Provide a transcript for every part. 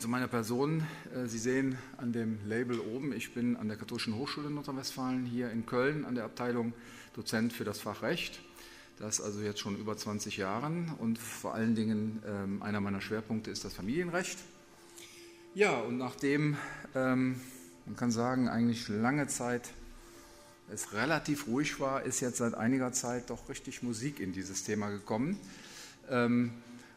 zu meiner Person. Äh, Sie sehen an dem Label oben, ich bin an der Katholischen Hochschule Nordrhein-Westfalen hier in Köln an der Abteilung Dozent für das Fach Recht. Das also jetzt schon über 20 Jahren und vor allen Dingen ähm, einer meiner Schwerpunkte ist das Familienrecht. Ja, und nachdem, ähm, man kann sagen, eigentlich lange Zeit es relativ ruhig war, ist jetzt seit einiger Zeit doch richtig Musik in dieses Thema gekommen. Ähm,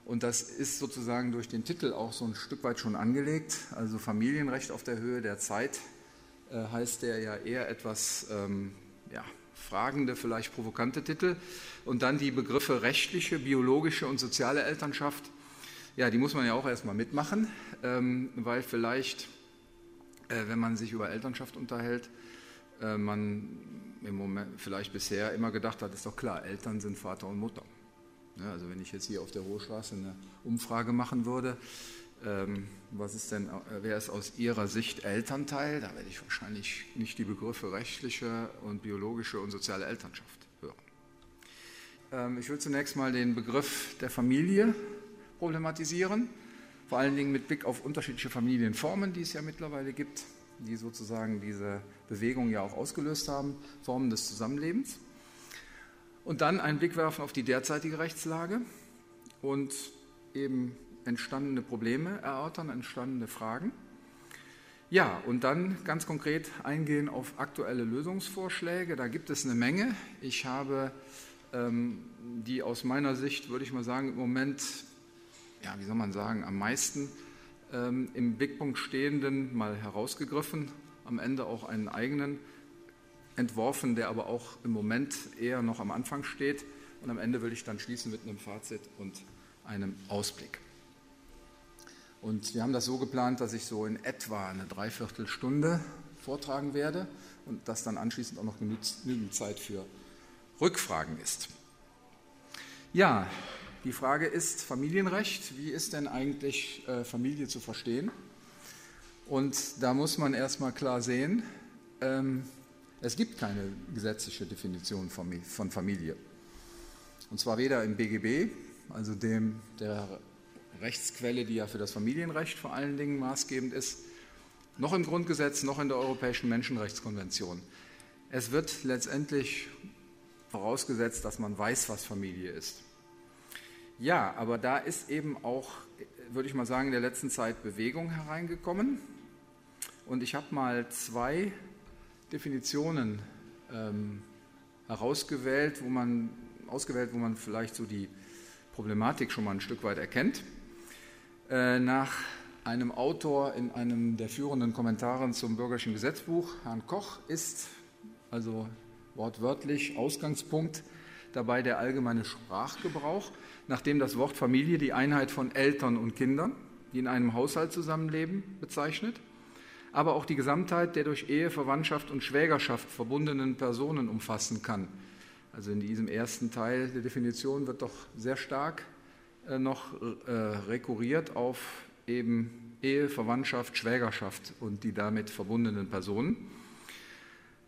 und das ist sozusagen durch den Titel auch so ein Stück weit schon angelegt. Also Familienrecht auf der Höhe der Zeit äh, heißt der ja eher etwas ähm, ja, fragende, vielleicht provokante Titel. Und dann die Begriffe rechtliche, biologische und soziale Elternschaft. Ja, die muss man ja auch erstmal mitmachen, ähm, weil vielleicht, äh, wenn man sich über Elternschaft unterhält, äh, man im Moment vielleicht bisher immer gedacht hat, ist doch klar, Eltern sind Vater und Mutter. Ja, also wenn ich jetzt hier auf der Hochstraße eine Umfrage machen würde, ähm, was ist denn, äh, wer ist aus Ihrer Sicht Elternteil? Da werde ich wahrscheinlich nicht die Begriffe rechtliche und biologische und soziale Elternschaft hören. Ähm, ich will zunächst mal den Begriff der Familie problematisieren, vor allen Dingen mit Blick auf unterschiedliche Familienformen, die es ja mittlerweile gibt, die sozusagen diese Bewegung ja auch ausgelöst haben, Formen des Zusammenlebens. Und dann einen Blick werfen auf die derzeitige Rechtslage und eben entstandene Probleme erörtern, entstandene Fragen. Ja, und dann ganz konkret eingehen auf aktuelle Lösungsvorschläge. Da gibt es eine Menge. Ich habe ähm, die aus meiner Sicht, würde ich mal sagen, im Moment, ja, wie soll man sagen, am meisten ähm, im Blickpunkt stehenden mal herausgegriffen, am Ende auch einen eigenen entworfen, der aber auch im Moment eher noch am Anfang steht. Und am Ende will ich dann schließen mit einem Fazit und einem Ausblick. Und wir haben das so geplant, dass ich so in etwa eine Dreiviertelstunde vortragen werde und dass dann anschließend auch noch genügend Zeit für Rückfragen ist. Ja, die Frage ist Familienrecht. Wie ist denn eigentlich äh, Familie zu verstehen? Und da muss man erstmal klar sehen, ähm, es gibt keine gesetzliche Definition von Familie. Und zwar weder im BGB, also dem der Rechtsquelle, die ja für das Familienrecht vor allen Dingen maßgebend ist, noch im Grundgesetz, noch in der Europäischen Menschenrechtskonvention. Es wird letztendlich vorausgesetzt, dass man weiß, was Familie ist. Ja, aber da ist eben auch, würde ich mal sagen, in der letzten Zeit Bewegung hereingekommen. Und ich habe mal zwei Definitionen ähm, herausgewählt, wo man, ausgewählt, wo man vielleicht so die Problematik schon mal ein Stück weit erkennt. Äh, nach einem Autor in einem der führenden Kommentare zum bürgerlichen Gesetzbuch, Herrn Koch, ist also wortwörtlich Ausgangspunkt dabei der allgemeine Sprachgebrauch, nachdem das Wort Familie die Einheit von Eltern und Kindern, die in einem Haushalt zusammenleben, bezeichnet aber auch die Gesamtheit der durch Ehe, Verwandtschaft und Schwägerschaft verbundenen Personen umfassen kann. Also in diesem ersten Teil der Definition wird doch sehr stark äh, noch äh, rekurriert auf eben Ehe, Verwandtschaft, Schwägerschaft und die damit verbundenen Personen.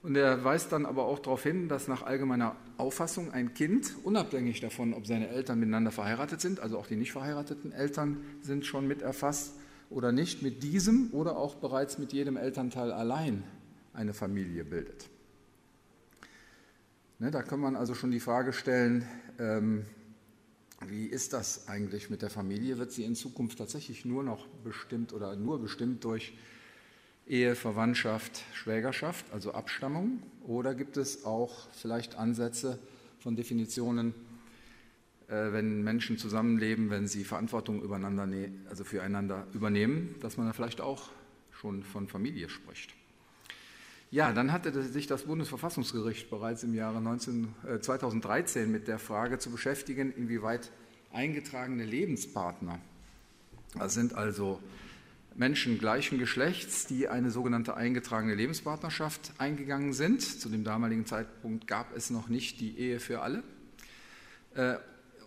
Und er weist dann aber auch darauf hin, dass nach allgemeiner Auffassung ein Kind, unabhängig davon, ob seine Eltern miteinander verheiratet sind, also auch die nicht verheirateten Eltern sind schon mit erfasst, oder nicht mit diesem oder auch bereits mit jedem Elternteil allein eine Familie bildet. Ne, da kann man also schon die Frage stellen, ähm, wie ist das eigentlich mit der Familie? Wird sie in Zukunft tatsächlich nur noch bestimmt oder nur bestimmt durch Ehe, Verwandtschaft, Schwägerschaft, also Abstammung? Oder gibt es auch vielleicht Ansätze von Definitionen, wenn Menschen zusammenleben, wenn sie Verantwortung übereinander, also füreinander übernehmen, dass man da vielleicht auch schon von Familie spricht. Ja, dann hatte sich das Bundesverfassungsgericht bereits im Jahre 19, äh, 2013 mit der Frage zu beschäftigen, inwieweit eingetragene Lebenspartner, das sind also Menschen gleichen Geschlechts, die eine sogenannte eingetragene Lebenspartnerschaft eingegangen sind. Zu dem damaligen Zeitpunkt gab es noch nicht die Ehe für alle. Äh,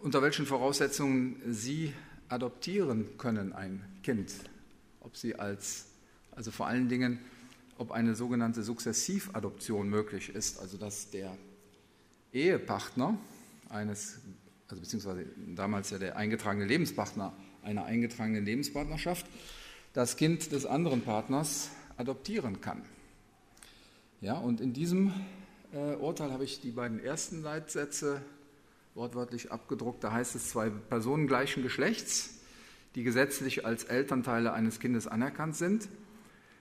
unter welchen Voraussetzungen Sie adoptieren können, ein Kind. Ob Sie als, also vor allen Dingen, ob eine sogenannte Sukzessivadoption möglich ist, also dass der Ehepartner eines, also beziehungsweise damals ja der eingetragene Lebenspartner einer eingetragenen Lebenspartnerschaft, das Kind des anderen Partners adoptieren kann. Ja, und in diesem äh, Urteil habe ich die beiden ersten Leitsätze wortwörtlich abgedruckt. Da heißt es, zwei Personen gleichen Geschlechts, die gesetzlich als Elternteile eines Kindes anerkannt sind,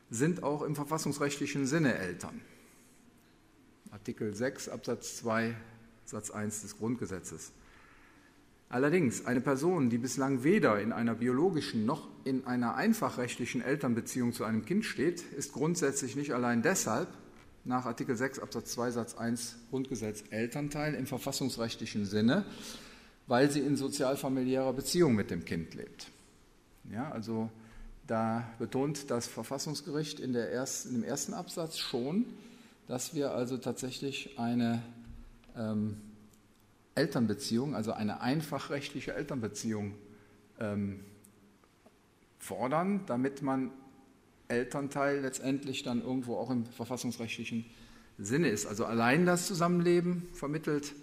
sind auch im verfassungsrechtlichen Sinne Eltern. Artikel 6 Absatz 2 Satz 1 des Grundgesetzes. Allerdings, eine Person, die bislang weder in einer biologischen noch in einer einfachrechtlichen Elternbeziehung zu einem Kind steht, ist grundsätzlich nicht allein deshalb nach Artikel 6 Absatz 2 Satz 1 Grundgesetz Elternteil im verfassungsrechtlichen Sinne, weil sie in sozialfamiliärer Beziehung mit dem Kind lebt. Ja, also da betont das Verfassungsgericht in, ersten, in dem ersten Absatz schon, dass wir also tatsächlich eine ähm, Elternbeziehung, also eine einfachrechtliche Elternbeziehung ähm, fordern, damit man Elternteil letztendlich dann irgendwo auch im verfassungsrechtlichen Sinne ist. Also allein das Zusammenleben vermittelt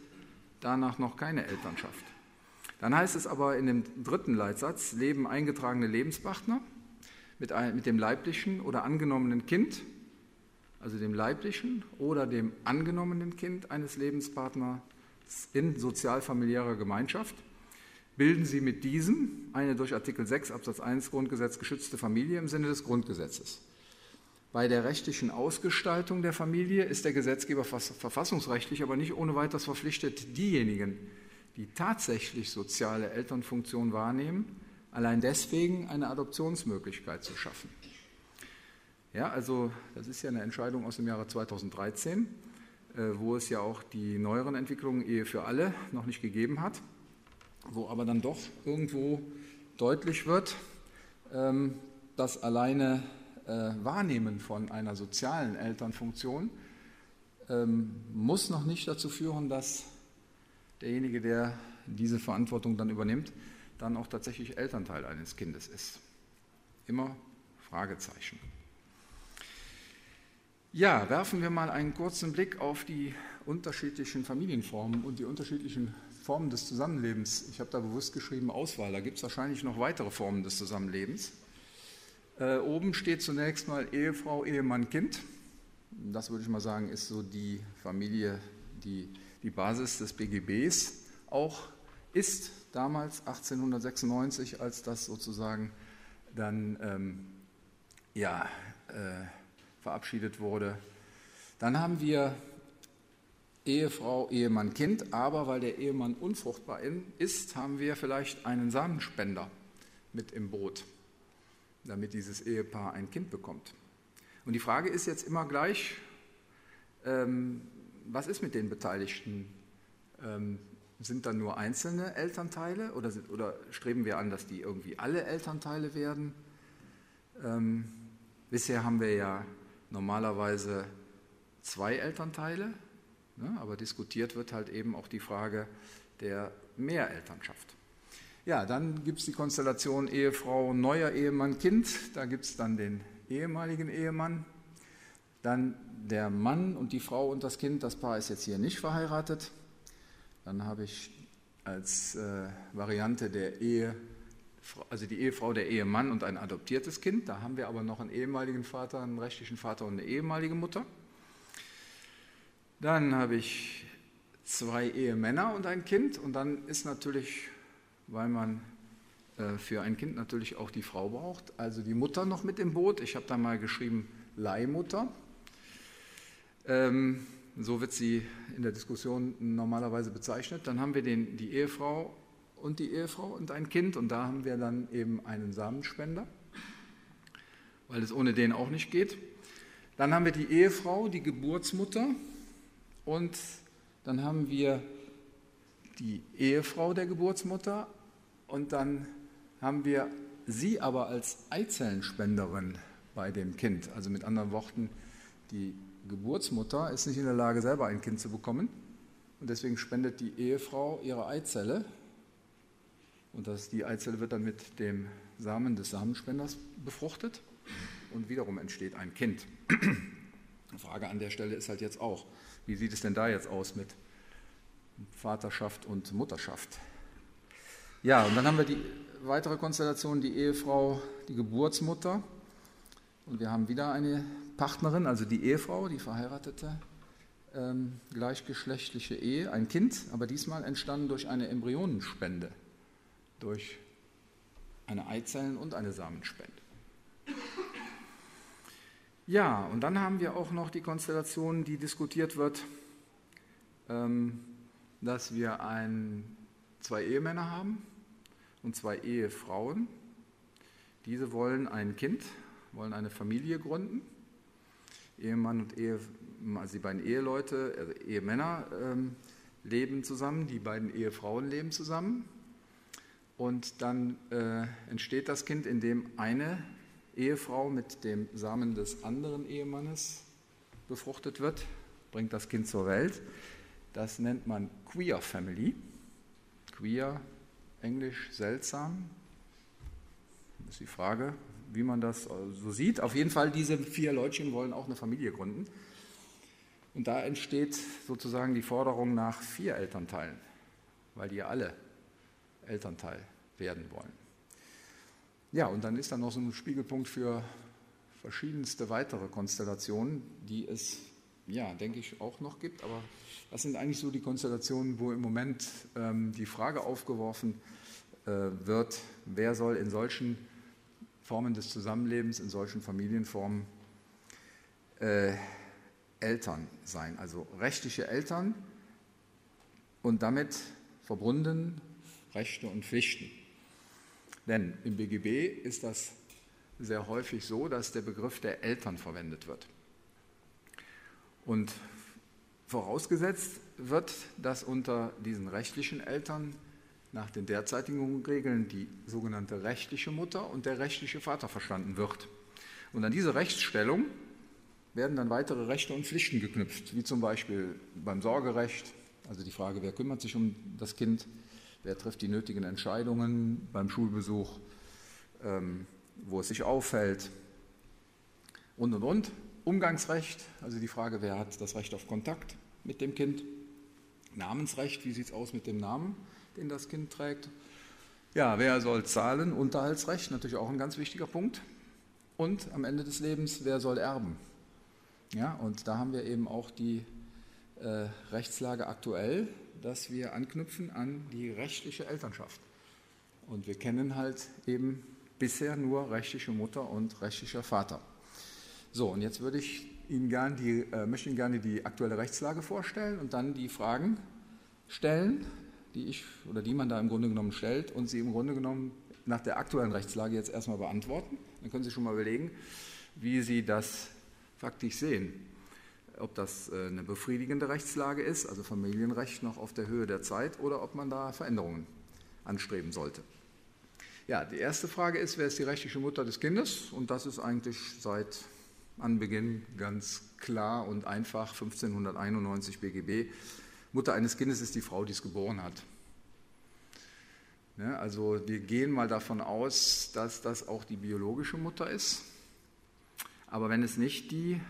danach noch keine Elternschaft. Dann heißt es aber in dem dritten Leitsatz, leben eingetragene Lebenspartner mit, mit dem leiblichen oder angenommenen Kind, also dem leiblichen oder dem angenommenen Kind eines Lebenspartners in sozialfamiliärer Gemeinschaft bilden sie mit diesem eine durch Artikel 6 Absatz 1 Grundgesetz geschützte Familie im Sinne des Grundgesetzes. Bei der rechtlichen Ausgestaltung der Familie ist der Gesetzgeber verfassungsrechtlich aber nicht ohne weiteres verpflichtet, diejenigen, die tatsächlich soziale Elternfunktion wahrnehmen, allein deswegen eine Adoptionsmöglichkeit zu schaffen. Ja, also das ist ja eine Entscheidung aus dem Jahre 2013, äh, wo es ja auch die neueren Entwicklungen Ehe für alle noch nicht gegeben hat wo aber dann doch irgendwo deutlich wird, ähm, das alleine äh, Wahrnehmen von einer sozialen Elternfunktion ähm, muss noch nicht dazu führen, dass derjenige, der diese Verantwortung dann übernimmt, dann auch tatsächlich Elternteil eines Kindes ist. Immer Fragezeichen. Ja, werfen wir mal einen kurzen Blick auf die unterschiedlichen Familienformen und die unterschiedlichen Formen des Zusammenlebens. Ich habe da bewusst geschrieben Auswahl. Da gibt es wahrscheinlich noch weitere Formen des Zusammenlebens. Äh, oben steht zunächst mal Ehefrau, Ehemann, Kind. Das würde ich mal sagen, ist so die Familie, die die Basis des BGBs auch ist. Damals 1896, als das sozusagen dann ähm, ja, äh, verabschiedet wurde. Dann haben wir Ehefrau, Ehemann, Kind, aber weil der Ehemann unfruchtbar ist, haben wir vielleicht einen Samenspender mit im Boot, damit dieses Ehepaar ein Kind bekommt. Und die Frage ist jetzt immer gleich, ähm, was ist mit den Beteiligten? Ähm, sind da nur einzelne Elternteile oder, sind, oder, streben wir an, dass die irgendwie alle Elternteile werden? Ähm, bisher haben wir ja normalerweise zwei Elternteile? Aber diskutiert wird halt eben auch die Frage der Mehrelternschaft. Ja, dann gibt es die Konstellation Ehefrau, neuer Ehemann, Kind. Da gibt es dann den ehemaligen Ehemann. Dann der Mann und die Frau und das Kind. Das Paar ist jetzt hier nicht verheiratet. Dann habe ich als äh, Variante der Ehe, also die Ehefrau, der Ehemann und ein adoptiertes Kind. Da haben wir aber noch einen ehemaligen Vater, einen rechtlichen Vater und eine ehemalige Mutter. Dann habe ich zwei Ehemänner und ein Kind und dann ist natürlich, weil man äh, für ein Kind natürlich auch die Frau braucht, also die Mutter noch mit im Boot. Ich habe da mal geschrieben Leihmutter. Ähm, so wird sie in der Diskussion normalerweise bezeichnet. Dann haben wir den, die Ehefrau und die Ehefrau und ein Kind und da haben wir dann eben einen Samenspender, weil es ohne den auch nicht geht. Dann haben wir die Ehefrau, die Geburtsmutter, und dann haben wir die Ehefrau der Geburtsmutter und dann haben wir sie aber als Eizellenspenderin bei dem Kind. Also mit anderen Worten, die Geburtsmutter ist nicht in der Lage, selber ein Kind zu bekommen. Und deswegen spendet die Ehefrau ihre Eizelle. Und das, die Eizelle wird dann mit dem Samen des Samenspenders befruchtet. Und wiederum entsteht ein Kind. Die Frage an der Stelle ist halt jetzt auch, wie sieht es denn da jetzt aus mit Vaterschaft und Mutterschaft? Ja, und dann haben wir die weitere Konstellation, die Ehefrau, die Geburtsmutter. Und wir haben wieder eine Partnerin, also die Ehefrau, die verheiratete ähm, gleichgeschlechtliche Ehe, ein Kind, aber diesmal entstanden durch eine Embryonenspende, durch eine Eizellen- und eine Samenspende. Ja, und dann haben wir auch noch die Konstellation, die diskutiert wird, ähm, dass wir ein, zwei Ehemänner haben und zwei Ehefrauen. Diese wollen ein Kind, wollen eine Familie gründen. Ehemann und Ehe, also die beiden Eheleute, also Ehemänner ähm, leben zusammen, die beiden Ehefrauen leben zusammen. Und dann äh, entsteht das Kind, indem eine Ehefrau mit dem Samen des anderen Ehemannes befruchtet wird, bringt das Kind zur Welt. Das nennt man Queer Family. Queer, Englisch seltsam. Das ist die Frage, wie man das so sieht. Auf jeden Fall, diese vier Leutchen wollen auch eine Familie gründen. Und da entsteht sozusagen die Forderung nach vier Elternteilen, weil die ja alle Elternteil werden wollen. Ja, und dann ist da noch so ein Spiegelpunkt für verschiedenste weitere Konstellationen, die es, ja, denke ich, auch noch gibt. Aber das sind eigentlich so die Konstellationen, wo im Moment ähm, die Frage aufgeworfen äh, wird, wer soll in solchen Formen des Zusammenlebens, in solchen Familienformen äh, Eltern sein, also rechtliche Eltern und damit verbunden Rechte und Pflichten. Denn im BGB ist das sehr häufig so, dass der Begriff der Eltern verwendet wird. Und vorausgesetzt wird, dass unter diesen rechtlichen Eltern nach den derzeitigen Regeln die sogenannte rechtliche Mutter und der rechtliche Vater verstanden wird. Und an diese Rechtsstellung werden dann weitere Rechte und Pflichten geknüpft, wie zum Beispiel beim Sorgerecht, also die Frage, wer kümmert sich um das Kind, wer trifft die nötigen Entscheidungen beim Schulbesuch, ähm, wo es sich aufhält und und und. Umgangsrecht, also die Frage, wer hat das Recht auf Kontakt mit dem Kind. Namensrecht, wie sieht es aus mit dem Namen, den das Kind trägt. Ja, wer soll zahlen? Unterhaltsrecht, natürlich auch ein ganz wichtiger Punkt. Und am Ende des Lebens, wer soll erben? Ja, und da haben wir eben auch die äh, Rechtslage aktuell, dass wir anknüpfen an die rechtliche Elternschaft. Und wir kennen halt eben bisher nur rechtliche Mutter und rechtlicher Vater. So, und jetzt würde ich Ihnen gern die, äh, möchte Ihnen gerne die aktuelle Rechtslage vorstellen und dann die Fragen stellen, die ich oder die man da im Grunde genommen stellt und sie im Grunde genommen nach der aktuellen Rechtslage jetzt erstmal beantworten. Dann können Sie schon mal überlegen, wie Sie das faktisch sehen ob das äh, eine befriedigende Rechtslage ist, also Familienrecht noch auf der Höhe der Zeit, oder ob man da Veränderungen anstreben sollte. Ja, die erste Frage ist, wer ist die rechtliche Mutter des Kindes? Und das ist eigentlich seit Anbeginn ganz klar und einfach 1591 BGB. Mutter eines Kindes ist die Frau, die es geboren hat. Ja, also wir gehen mal davon aus, dass das auch die biologische Mutter ist. Aber wenn es nicht die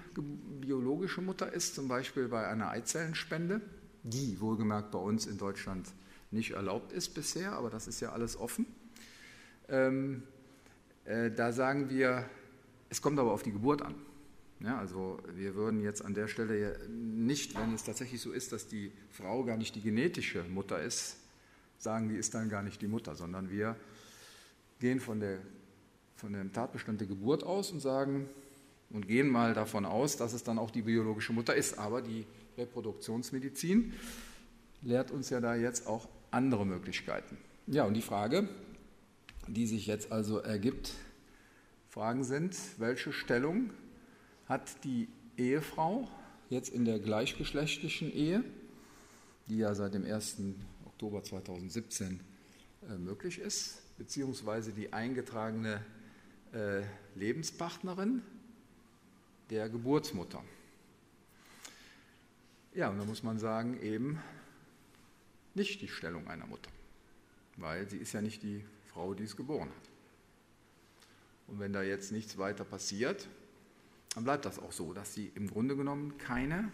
biologische Mutter ist, zum Beispiel bei einer Eizellenspende, die wohlgemerkt bei uns in Deutschland nicht erlaubt ist bisher, aber das ist ja alles offen, ähm, äh, da sagen wir, es kommt aber auf die Geburt an. Ja, also wir würden jetzt an der Stelle nicht, wenn es tatsächlich so ist, dass die Frau gar nicht die genetische Mutter ist, sagen, die ist dann gar nicht die Mutter, sondern wir gehen von, der, von dem Tatbestand der Geburt aus und sagen, und gehen mal davon aus, dass es dann auch die biologische Mutter ist. Aber die Reproduktionsmedizin lehrt uns ja da jetzt auch andere Möglichkeiten. Ja, und die Frage, die sich jetzt also ergibt, Fragen sind, welche Stellung hat die Ehefrau jetzt in der gleichgeschlechtlichen Ehe, die ja seit dem 1. Oktober 2017 äh, möglich ist, beziehungsweise die eingetragene äh, Lebenspartnerin der Geburtsmutter. Ja, und da muss man sagen, eben nicht die Stellung einer Mutter, weil sie ist ja nicht die Frau, die es geboren hat. Und wenn da jetzt nichts weiter passiert, dann bleibt das auch so, dass sie im Grunde genommen keine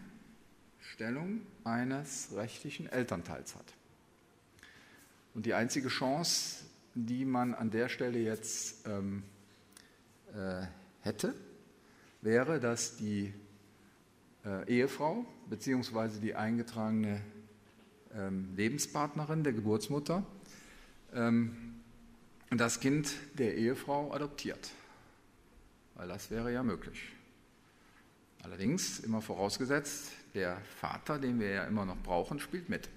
Stellung eines rechtlichen Elternteils hat. Und die einzige Chance, die man an der Stelle jetzt ähm, äh, hätte, wäre, dass die äh, Ehefrau bzw. die eingetragene ähm, Lebenspartnerin der Geburtsmutter ähm, das Kind der Ehefrau adoptiert. Weil das wäre ja möglich. Allerdings immer vorausgesetzt, der Vater, den wir ja immer noch brauchen, spielt mit.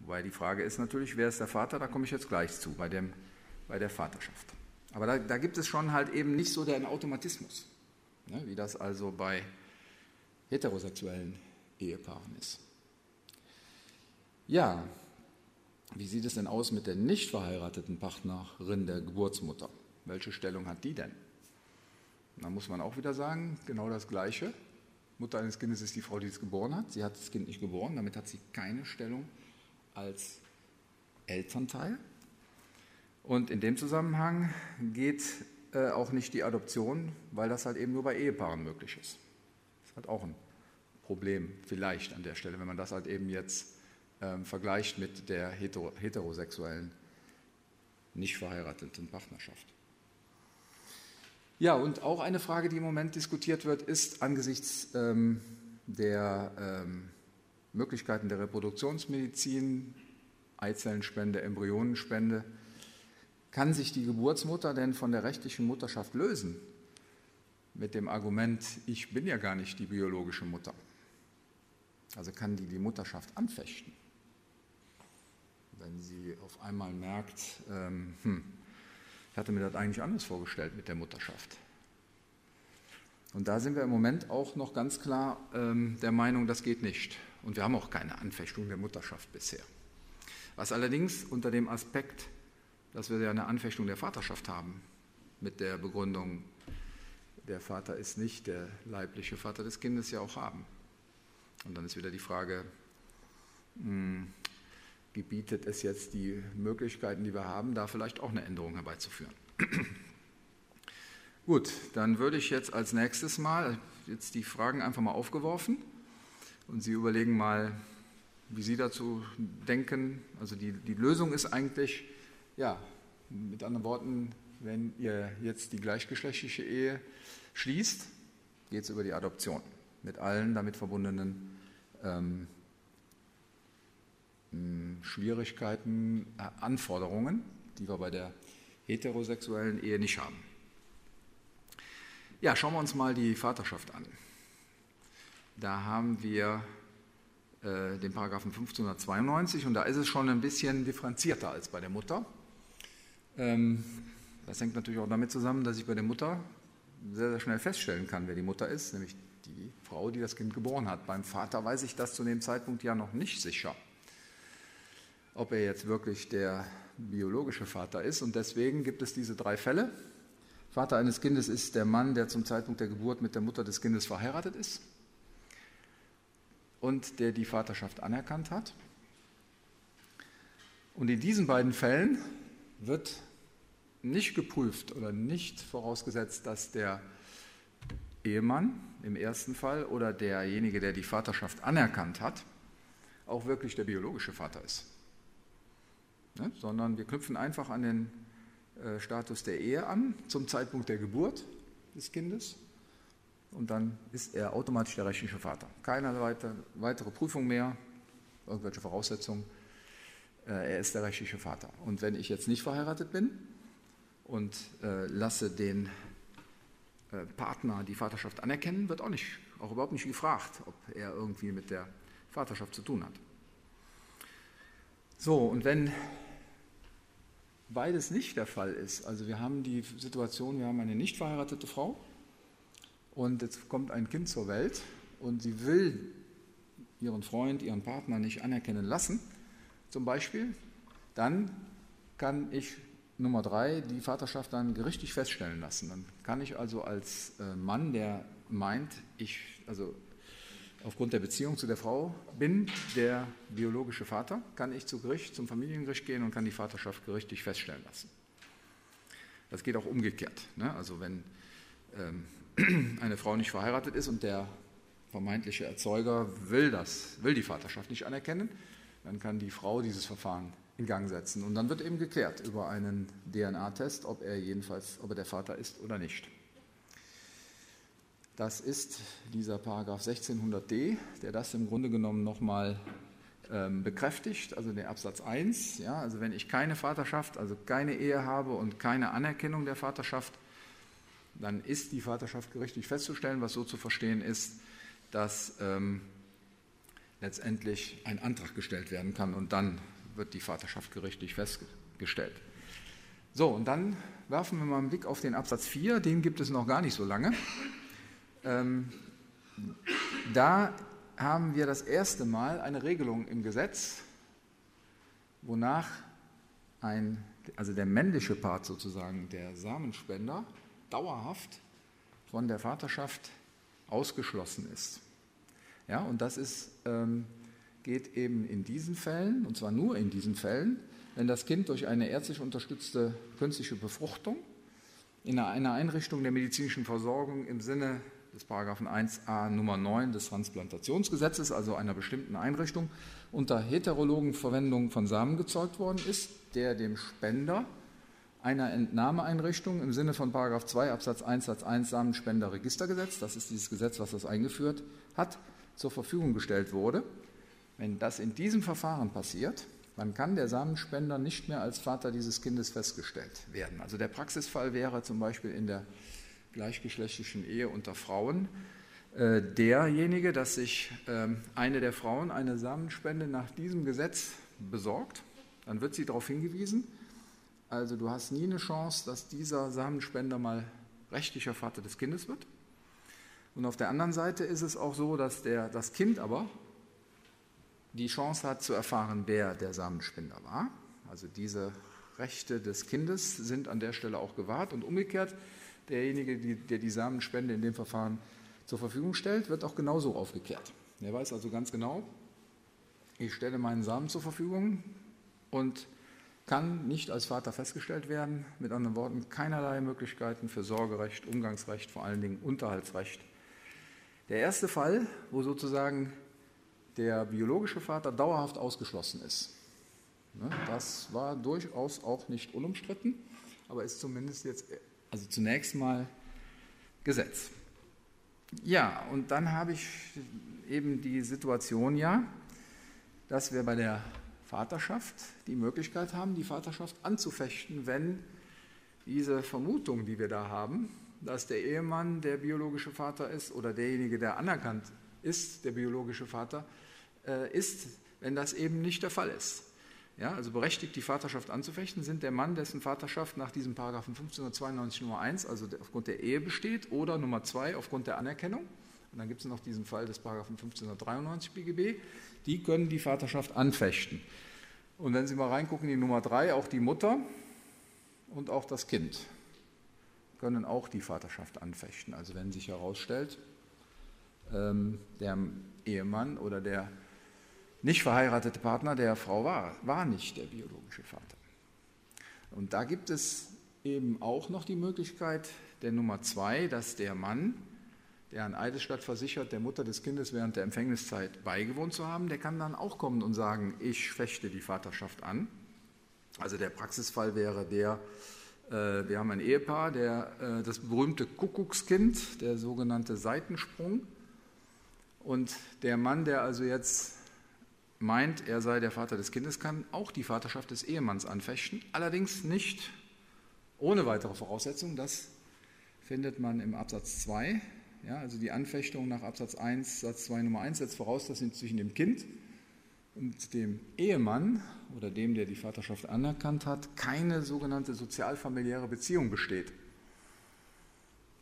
Wobei die Frage ist natürlich, wer ist der Vater? Da komme ich jetzt gleich zu, bei, dem, bei der Vaterschaft. Aber da, da gibt es schon halt eben nicht so den Automatismus, wie das also bei heterosexuellen Ehepaaren ist. Ja, wie sieht es denn aus mit der nicht verheirateten Partnerin der Geburtsmutter? Welche Stellung hat die denn? Da muss man auch wieder sagen, genau das Gleiche. Mutter eines Kindes ist die Frau, die es geboren hat. Sie hat das Kind nicht geboren, damit hat sie keine Stellung als Elternteil. Und in dem Zusammenhang geht äh, auch nicht die Adoption, weil das halt eben nur bei Ehepaaren möglich ist. Das ist halt auch ein Problem vielleicht an der Stelle, wenn man das halt eben jetzt ähm, vergleicht mit der heterosexuellen, nicht verheirateten Partnerschaft. Ja, und auch eine Frage, die im Moment diskutiert wird, ist angesichts ähm, der ähm, Möglichkeiten der Reproduktionsmedizin, Eizellenspende, Embryonenspende, kann sich die Geburtsmutter denn von der rechtlichen Mutterschaft lösen? Mit dem Argument, ich bin ja gar nicht die biologische Mutter. Also kann die die Mutterschaft anfechten? Wenn sie auf einmal merkt, ähm, hm, ich hatte mir das eigentlich anders vorgestellt mit der Mutterschaft. Und da sind wir im Moment auch noch ganz klar ähm, der Meinung, das geht nicht. Und wir haben auch keine Anfechtung der Mutterschaft bisher. Was allerdings unter dem Aspekt, dass wir ja eine Anfechtung der Vaterschaft haben, mit der Begründung, der Vater ist nicht der leibliche Vater des Kindes, ja auch haben. Und dann ist wieder die Frage, hm, gebietet es jetzt die Möglichkeiten, die wir haben, da vielleicht auch eine Änderung herbeizuführen. Gut, dann würde ich jetzt als nächstes mal jetzt die Fragen einfach mal aufgeworfen und Sie überlegen mal, wie Sie dazu denken. Also die, die Lösung ist eigentlich, ja, mit anderen Worten, wenn ihr jetzt die gleichgeschlechtliche Ehe schließt, geht es über die Adoption mit allen damit verbundenen ähm, Schwierigkeiten, äh, Anforderungen, die wir bei der heterosexuellen Ehe nicht haben. Ja, schauen wir uns mal die Vaterschaft an. Da haben wir äh, den Paragraphen 1592 und da ist es schon ein bisschen differenzierter als bei der Mutter. Ähm, das hängt natürlich auch damit zusammen, dass ich bei der Mutter sehr, sehr schnell feststellen kann, wer die Mutter ist, nämlich die Frau, die das Kind geboren hat. Beim Vater weiß ich das zu dem Zeitpunkt ja noch nicht sicher ob er jetzt wirklich der biologische Vater ist. Und deswegen gibt es diese drei Fälle. Vater eines Kindes ist der Mann, der zum Zeitpunkt der Geburt mit der Mutter des Kindes verheiratet ist und der die Vaterschaft anerkannt hat. Und in diesen beiden Fällen wird nicht geprüft oder nicht vorausgesetzt, dass der Ehemann im ersten Fall oder derjenige, der die Vaterschaft anerkannt hat, auch wirklich der biologische Vater ist ne? sondern wir knüpfen einfach an den äh, Status der Ehe an zum Zeitpunkt der Geburt des Kindes und dann ist er automatisch der rechtliche Vater. Keine weiter, weitere Prüfung mehr, irgendwelche Voraussetzungen. Äh, er ist der rechtliche Vater. Und wenn ich jetzt nicht verheiratet bin und äh, lasse den äh, Partner die Vaterschaft anerkennen, wird auch, nicht, auch überhaupt nicht gefragt, ob er irgendwie mit der Vaterschaft zu tun hat. So, und wenn beides nicht der Fall ist. Also wir haben die Situation, wir haben eine nicht verheiratete Frau und jetzt kommt ein Kind zur Welt und sie will ihren Freund, ihren Partner nicht anerkennen lassen, zum Beispiel, dann kann ich Nummer drei die Vaterschaft dann gerichtlich feststellen lassen. Dann kann ich also als äh, Mann, der meint, ich, also aufgrund der Beziehung zu der Frau bin, der biologische Vater, kann ich zu Gericht, zum Familiengericht gehen und kann die Vaterschaft gerichtlich feststellen lassen. Das geht auch umgekehrt. Ne? Also wenn ähm, eine Frau nicht verheiratet ist und der vermeintliche Erzeuger will das, will die Vaterschaft nicht anerkennen, dann kann die Frau dieses Verfahren in Gang setzen. Und dann wird eben geklärt über einen DNA-Test, ob er jedenfalls, ob er der Vater ist oder nicht. Das ist dieser Paragraph 1600d, der das im Grunde genommen nochmal ähm, bekräftigt, also der Absatz 1. Ja, also wenn ich keine Vaterschaft, also keine Ehe habe und keine Anerkennung der Vaterschaft, dann ist die Vaterschaft gerichtlich festzustellen, was so zu verstehen ist, dass ähm, letztendlich ein Antrag gestellt werden kann und dann wird die Vaterschaft gerichtlich festgestellt. So, und dann werfen wir mal einen Blick auf den Absatz 4, den gibt es noch gar nicht so lange. Ähm, da haben wir das erste Mal eine Regelung im Gesetz, wonach ein, also der männliche Part sozusagen, der Samenspender, dauerhaft von der Vaterschaft ausgeschlossen ist. Ja, und das ist, ähm, geht eben in diesen Fällen, und zwar nur in diesen Fällen, wenn das Kind durch eine ärztlich unterstützte künstliche Befruchtung in einer Einrichtung der medizinischen Versorgung im Sinne des Paragraphen 1a Nummer 9 des Transplantationsgesetzes, also einer bestimmten Einrichtung, unter heterologen Verwendung von Samen gezeugt worden ist, der dem Spender einer Entnahmeeinrichtung im Sinne von Paragraph 2 Absatz 1 Satz 1 Samenspenderregistergesetz, das ist dieses Gesetz, was das eingeführt hat, zur Verfügung gestellt wurde. Wenn das in diesem Verfahren passiert, dann kann der Samenspender nicht mehr als Vater dieses Kindes festgestellt werden. Also der Praxisfall wäre zum Beispiel in der gleichgeschlechtlichen Ehe unter Frauen äh, derjenige, dass sich ähm, eine der Frauen eine Samenspende nach diesem Gesetz besorgt. Dann wird sie darauf hingewiesen. Also du hast nie eine Chance, dass dieser Samenspender mal rechtlicher Vater des Kindes wird. Und auf der anderen Seite ist es auch so, dass der, das Kind aber die Chance hat zu erfahren, wer der Samenspender war. Also diese Rechte des Kindes sind an der Stelle auch gewahrt und umgekehrt derjenige, der die Samenspende in dem Verfahren zur Verfügung stellt, wird auch genauso aufgeklärt. Er weiß also ganz genau, ich stelle meinen Samen zur Verfügung und kann nicht als Vater festgestellt werden. Mit anderen Worten, keinerlei Möglichkeiten für Sorgerecht, Umgangsrecht, vor allen Dingen Unterhaltsrecht. Der erste Fall, wo sozusagen der biologische Vater dauerhaft ausgeschlossen ist. Ne, das war durchaus auch nicht unumstritten, aber ist zumindest jetzt also zunächst mal Gesetz. Ja, und dann habe ich eben die Situation ja, dass wir bei der Vaterschaft die Möglichkeit haben, die Vaterschaft anzufechten, wenn diese Vermutung, die wir da haben, dass der Ehemann der biologische Vater ist oder derjenige, der anerkannt ist, der biologische Vater äh, ist, wenn das eben nicht der Fall ist. Ja, also berechtigt, die Vaterschaft anzufechten, sind der Mann, dessen Vaterschaft nach diesem Paragraphen 1592 Nummer 1, also aufgrund der Ehe besteht, oder Nummer 2 aufgrund der Anerkennung. Und dann gibt es noch diesen Fall des Paragraphen 1593 BGB. Die können die Vaterschaft anfechten. Und wenn Sie mal reingucken, die Nummer 3, auch die Mutter und auch das Kind können auch die Vaterschaft anfechten. Also wenn sich herausstellt, ähm, der Ehemann oder der nicht verheiratete Partner der Frau war, war nicht der biologische Vater. Und da gibt es eben auch noch die Möglichkeit der Nummer zwei, dass der Mann, der an Eidesstadt versichert, der Mutter des Kindes während der Empfängniszeit beigewohnt zu haben, der kann dann auch kommen und sagen, ich fechte die Vaterschaft an. Also der Praxisfall wäre der, wir haben ein Ehepaar, der, äh, das berühmte Kuckuckskind, der sogenannte Seitensprung. Und der Mann, der also jetzt meint, er sei der Vater des Kindes, kann auch die Vaterschaft des Ehemanns anfechten, allerdings nicht ohne weitere Voraussetzung. Das findet man im Absatz 2. Ja, also die Anfechtung nach Absatz 1, Satz 2 Nummer 1 setzt voraus, dass zwischen dem Kind und dem Ehemann oder dem, der die Vaterschaft anerkannt hat, keine sogenannte sozialfamiliäre Beziehung besteht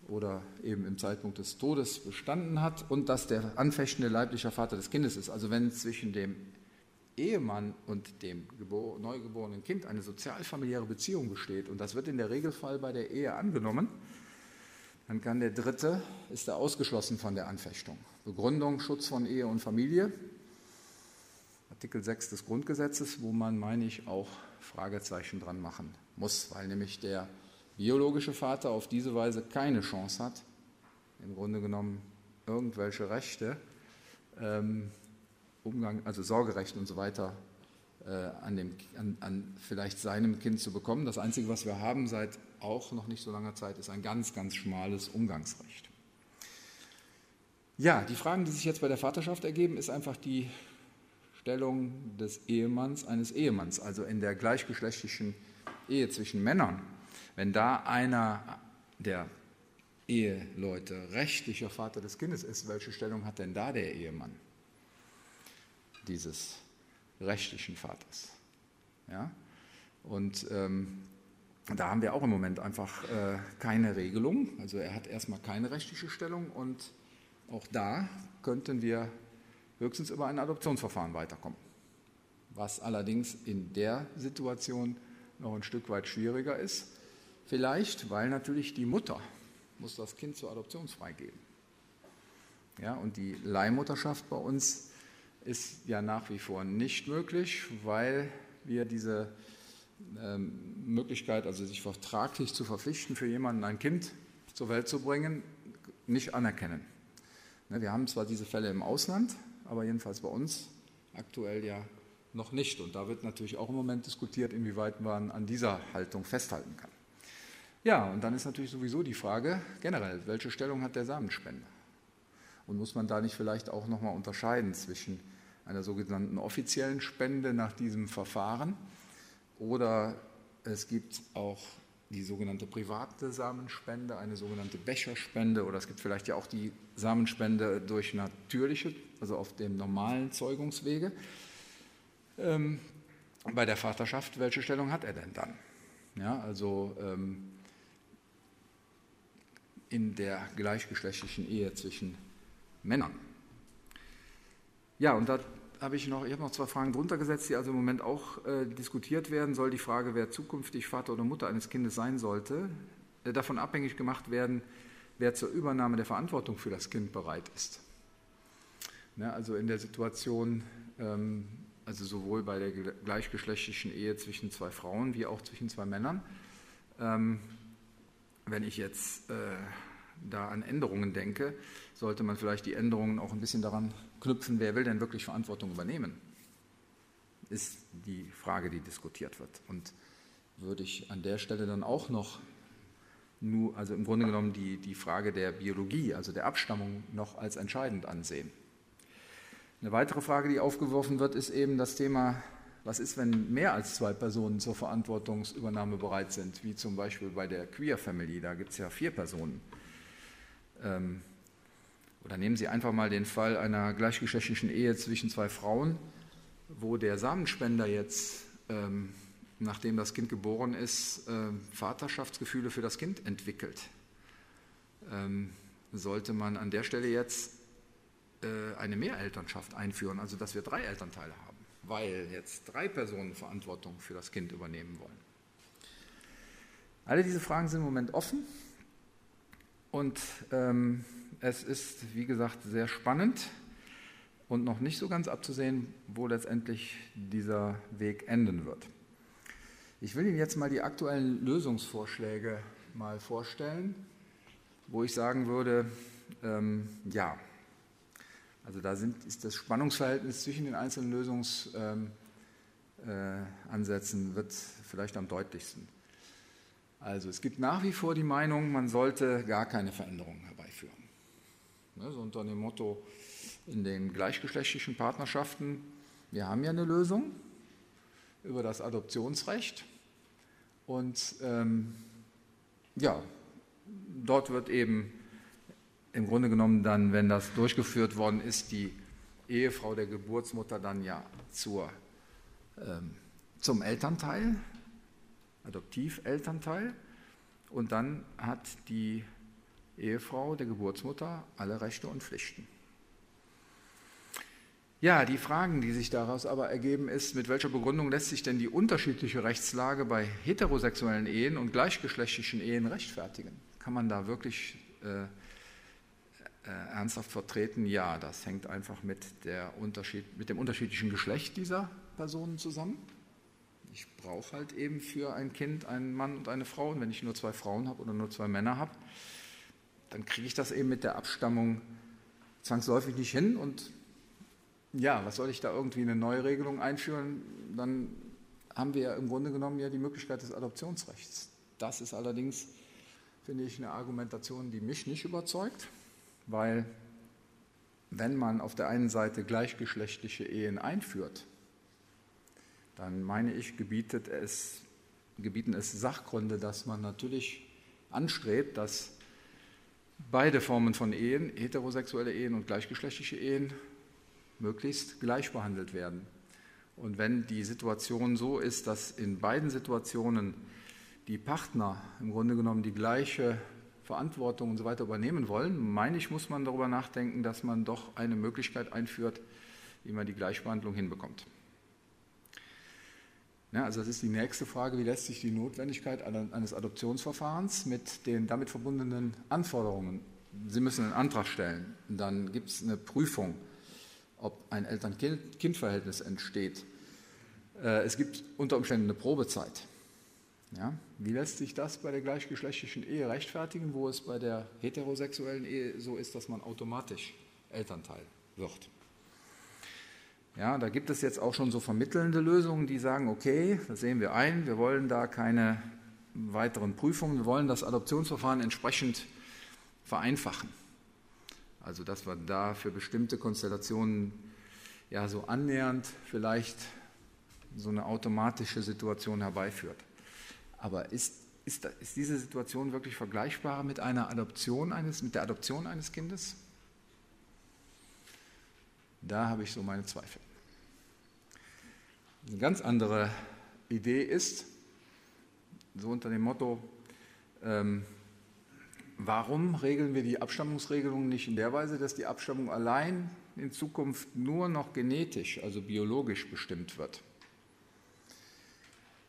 oder eben im Zeitpunkt des Todes bestanden hat und dass der anfechtende leiblicher Vater des Kindes ist. Also wenn zwischen dem Ehemann und dem neugeborenen Kind eine sozialfamiliäre Beziehung besteht, und das wird in der Regelfall bei der Ehe angenommen, dann kann der Dritte, ist er ausgeschlossen von der Anfechtung. Begründung, Schutz von Ehe und Familie, Artikel 6 des Grundgesetzes, wo man, meine ich, auch Fragezeichen dran machen muss, weil nämlich der biologische Vater auf diese Weise keine Chance hat, im Grunde genommen irgendwelche Rechte, ähm, Umgang, also Sorgerecht und so weiter äh, an, dem, an, an vielleicht seinem Kind zu bekommen. Das Einzige, was wir haben seit auch noch nicht so langer Zeit, ist ein ganz, ganz schmales Umgangsrecht. Ja, die Fragen, die sich jetzt bei der Vaterschaft ergeben, ist einfach die Stellung des Ehemanns eines Ehemanns, also in der gleichgeschlechtlichen Ehe zwischen Männern. Wenn da einer der Eheleute rechtlicher Vater des Kindes ist, welche Stellung hat denn da der Ehemann dieses rechtlichen Vaters? Ja? Und ähm, da haben wir auch im Moment einfach äh, keine Regelung. Also er hat erstmal keine rechtliche Stellung und auch da könnten wir höchstens über ein Adoptionsverfahren weiterkommen. Was allerdings in der Situation noch ein Stück weit schwieriger ist. Vielleicht, weil natürlich die Mutter muss das Kind zur Adoption freigeben. Ja, und die Leihmutterschaft bei uns ist ja nach wie vor nicht möglich, weil wir diese ähm, Möglichkeit, also sich vertraglich zu verpflichten, für jemanden ein Kind zur Welt zu bringen, nicht anerkennen. Ne, wir haben zwar diese Fälle im Ausland, aber jedenfalls bei uns aktuell ja noch nicht. Und da wird natürlich auch im Moment diskutiert, inwieweit man an dieser Haltung festhalten kann. Ja, und dann ist natürlich sowieso die Frage generell, welche Stellung hat der Samenspender? Und muss man da nicht vielleicht auch nochmal unterscheiden zwischen einer sogenannten offiziellen Spende nach diesem Verfahren oder es gibt auch die sogenannte private Samenspende, eine sogenannte Becherspende oder es gibt vielleicht ja auch die Samenspende durch natürliche, also auf dem normalen Zeugungswege. Ähm, bei der Vaterschaft, welche Stellung hat er denn dann? Ja, also ähm, in der gleichgeschlechtlichen Ehe zwischen Männern. Ja, und da habe ich noch, ich habe noch zwei Fragen drunter gesetzt, die also im Moment auch äh, diskutiert werden. Soll die Frage, wer zukünftig Vater oder Mutter eines Kindes sein sollte, äh, davon abhängig gemacht werden, wer zur Übernahme der Verantwortung für das Kind bereit ist. Ne, also in der Situation, ähm, also sowohl bei der gleichgeschlechtlichen Ehe zwischen zwei Frauen wie auch zwischen zwei Männern. Ähm, wenn ich jetzt äh, da an Änderungen denke, sollte man vielleicht die Änderungen auch ein bisschen daran knüpfen, wer will denn wirklich Verantwortung übernehmen? Ist die Frage, die diskutiert wird. Und würde ich an der Stelle dann auch noch nur, also im Grunde genommen die, die Frage der Biologie, also der Abstammung, noch als entscheidend ansehen. Eine weitere Frage, die aufgeworfen wird, ist eben das Thema, was ist, wenn mehr als zwei Personen zur Verantwortungsübernahme bereit sind, wie zum Beispiel bei der Queer Family, da gibt es ja vier Personen. Ähm, oder nehmen Sie einfach mal den Fall einer gleichgeschlechtlichen Ehe zwischen zwei Frauen, wo der Samenspender jetzt, ähm, nachdem das Kind geboren ist, äh, Vaterschaftsgefühle für das Kind entwickelt. Ähm, sollte man an der Stelle jetzt eine Mehrelternschaft einführen, also dass wir drei Elternteile haben, weil jetzt drei Personen Verantwortung für das Kind übernehmen wollen. Alle diese Fragen sind im Moment offen und ähm, es ist, wie gesagt, sehr spannend und noch nicht so ganz abzusehen, wo letztendlich dieser Weg enden wird. Ich will Ihnen jetzt mal die aktuellen Lösungsvorschläge mal vorstellen, wo ich sagen würde, ähm, ja, also da sind, ist das Spannungsverhältnis zwischen den einzelnen Lösungsansätzen äh, wird vielleicht am deutlichsten. Also es gibt nach wie vor die Meinung, man sollte gar keine Veränderungen herbeiführen. Ne, so unter dem Motto in den gleichgeschlechtlichen Partnerschaften, wir haben ja eine Lösung über das Adoptionsrecht und ähm, ja, dort wird eben im Grunde genommen dann, wenn das durchgeführt worden ist, die Ehefrau der Geburtsmutter dann ja zur, ähm, zum Elternteil, Adoptivelternteil, und dann hat die Ehefrau der Geburtsmutter alle Rechte und Pflichten. Ja, die Fragen, die sich daraus aber ergeben, ist, mit welcher Begründung lässt sich denn die unterschiedliche Rechtslage bei heterosexuellen Ehen und gleichgeschlechtlichen Ehen rechtfertigen? Kann man da wirklich äh, äh, ernsthaft vertreten, ja, das hängt einfach mit, der Unterschied, mit dem unterschiedlichen Geschlecht dieser Personen zusammen. Ich brauche halt eben für ein Kind einen Mann und eine Frau. Und wenn ich nur zwei Frauen habe oder nur zwei Männer habe, dann kriege ich das eben mit der Abstammung zwangsläufig nicht hin. Und ja, was soll ich da irgendwie eine neue Regelung einführen? Dann haben wir ja im Grunde genommen ja die Möglichkeit des Adoptionsrechts. Das ist allerdings, finde ich, eine Argumentation, die mich nicht überzeugt, weil wenn man auf der einen Seite gleichgeschlechtliche Ehen einführt, dann meine ich, gebietet es, gebieten es Sachgründe, dass man natürlich anstrebt, dass beide Formen von Ehen, heterosexuelle Ehen und gleichgeschlechtliche Ehen, möglichst gleich behandelt werden. Und wenn die Situation so ist, dass in beiden Situationen die Partner im Grunde genommen die gleiche Verantwortung und so weiter übernehmen wollen, meine ich, muss man darüber nachdenken, dass man doch eine Möglichkeit einführt, wie man die Gleichbehandlung hinbekommt. Ja, also das ist die nächste Frage, wie lässt sich die Notwendigkeit eines Adoptionsverfahrens mit den damit verbundenen Anforderungen, Sie müssen einen Antrag stellen, dann gibt es eine Prüfung, ob ein Eltern-Kind-Verhältnis entsteht. Äh, es gibt unter Umständen eine Probezeit. Ja, wie lässt sich das bei der gleichgeschlechtlichen Ehe rechtfertigen, wo es bei der heterosexuellen Ehe so ist, dass man automatisch Elternteil wird? Ja, da gibt es jetzt auch schon so vermittelnde Lösungen, die sagen, okay, das sehen wir ein, wir wollen da keine weiteren Prüfungen, wir wollen das Adoptionsverfahren entsprechend vereinfachen. Also dass wir da für bestimmte Konstellationen ja so annähernd vielleicht so eine automatische Situation herbeiführt. Aber ist, ist, ist diese Situation wirklich vergleichbar mit einer Adoption eines, mit der Adoption eines Kindes? Da habe ich so meine Zweifel. Eine ganz andere Idee ist, so unter dem Motto, ähm, warum regeln wir die Abstammungsregelung nicht in der Weise, dass die Abstammung allein in Zukunft nur noch genetisch, also biologisch bestimmt wird?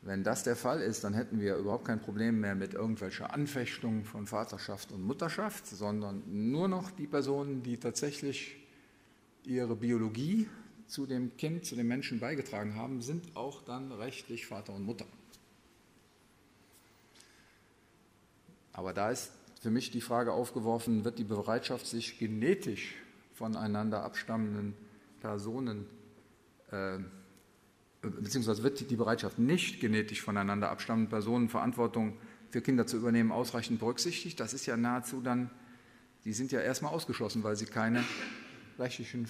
Wenn das der Fall ist, dann hätten wir überhaupt kein Problem mehr mit irgendwelcher Anfechtung von Vaterschaft und Mutterschaft, sondern nur noch die Personen, die tatsächlich ihre Biologie zu dem Kind, zu dem Menschen beigetragen haben, sind auch dann rechtlich Vater und Mutter. Aber da ist für mich die Frage aufgeworfen, wird die Bereitschaft, sich genetisch voneinander abstammenden Personen, äh, beziehungsweise wird die Bereitschaft, nicht genetisch voneinander abstammenden Personen Verantwortung für Kinder zu übernehmen, ausreichend berücksichtigt? Das ist ja nahezu dann, die sind ja erstmal ausgeschlossen, weil sie keine rechtlichen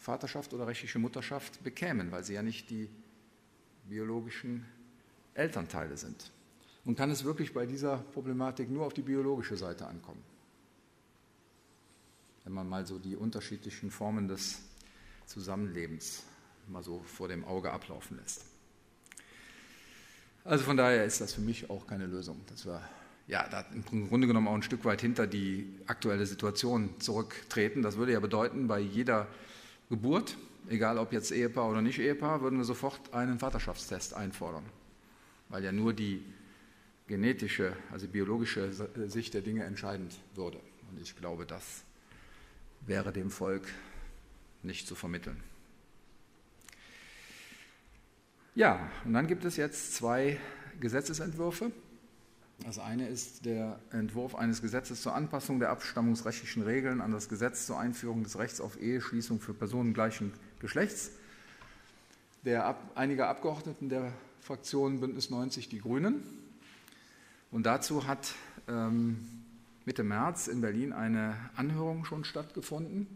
Vaterschaft oder rechtliche Mutterschaft bekämen, weil sie ja nicht die biologischen Elternteile sind. Und kann es wirklich bei dieser Problematik nur auf die biologische Seite ankommen? Wenn man mal so die unterschiedlichen Formen des Zusammenlebens mal so vor dem Auge ablaufen lässt. Also von daher ist das für mich auch keine Lösung, dass wir ja, da im Grunde genommen auch ein Stück weit hinter die aktuelle Situation zurücktreten. Das würde ja bedeuten, bei jeder Geburt, egal ob jetzt Ehepaar oder nicht Ehepaar, würden wir sofort einen Vaterschaftstest einfordern, weil ja nur die genetische, also biologische Sicht der Dinge entscheidend würde. Und ich glaube, das wäre dem Volk nicht zu vermitteln. Ja, und dann gibt es jetzt zwei Gesetzesentwürfe. Das eine ist der Entwurf eines Gesetzes zur Anpassung der abstammungsrechtlichen Regeln an das Gesetz zur Einführung des Rechts auf Eheschließung für Personen gleichen Geschlechts der Ab einiger Abgeordneten der Fraktion Bündnis 90 Die Grünen. Und dazu hat ähm, Mitte März in Berlin eine Anhörung schon stattgefunden,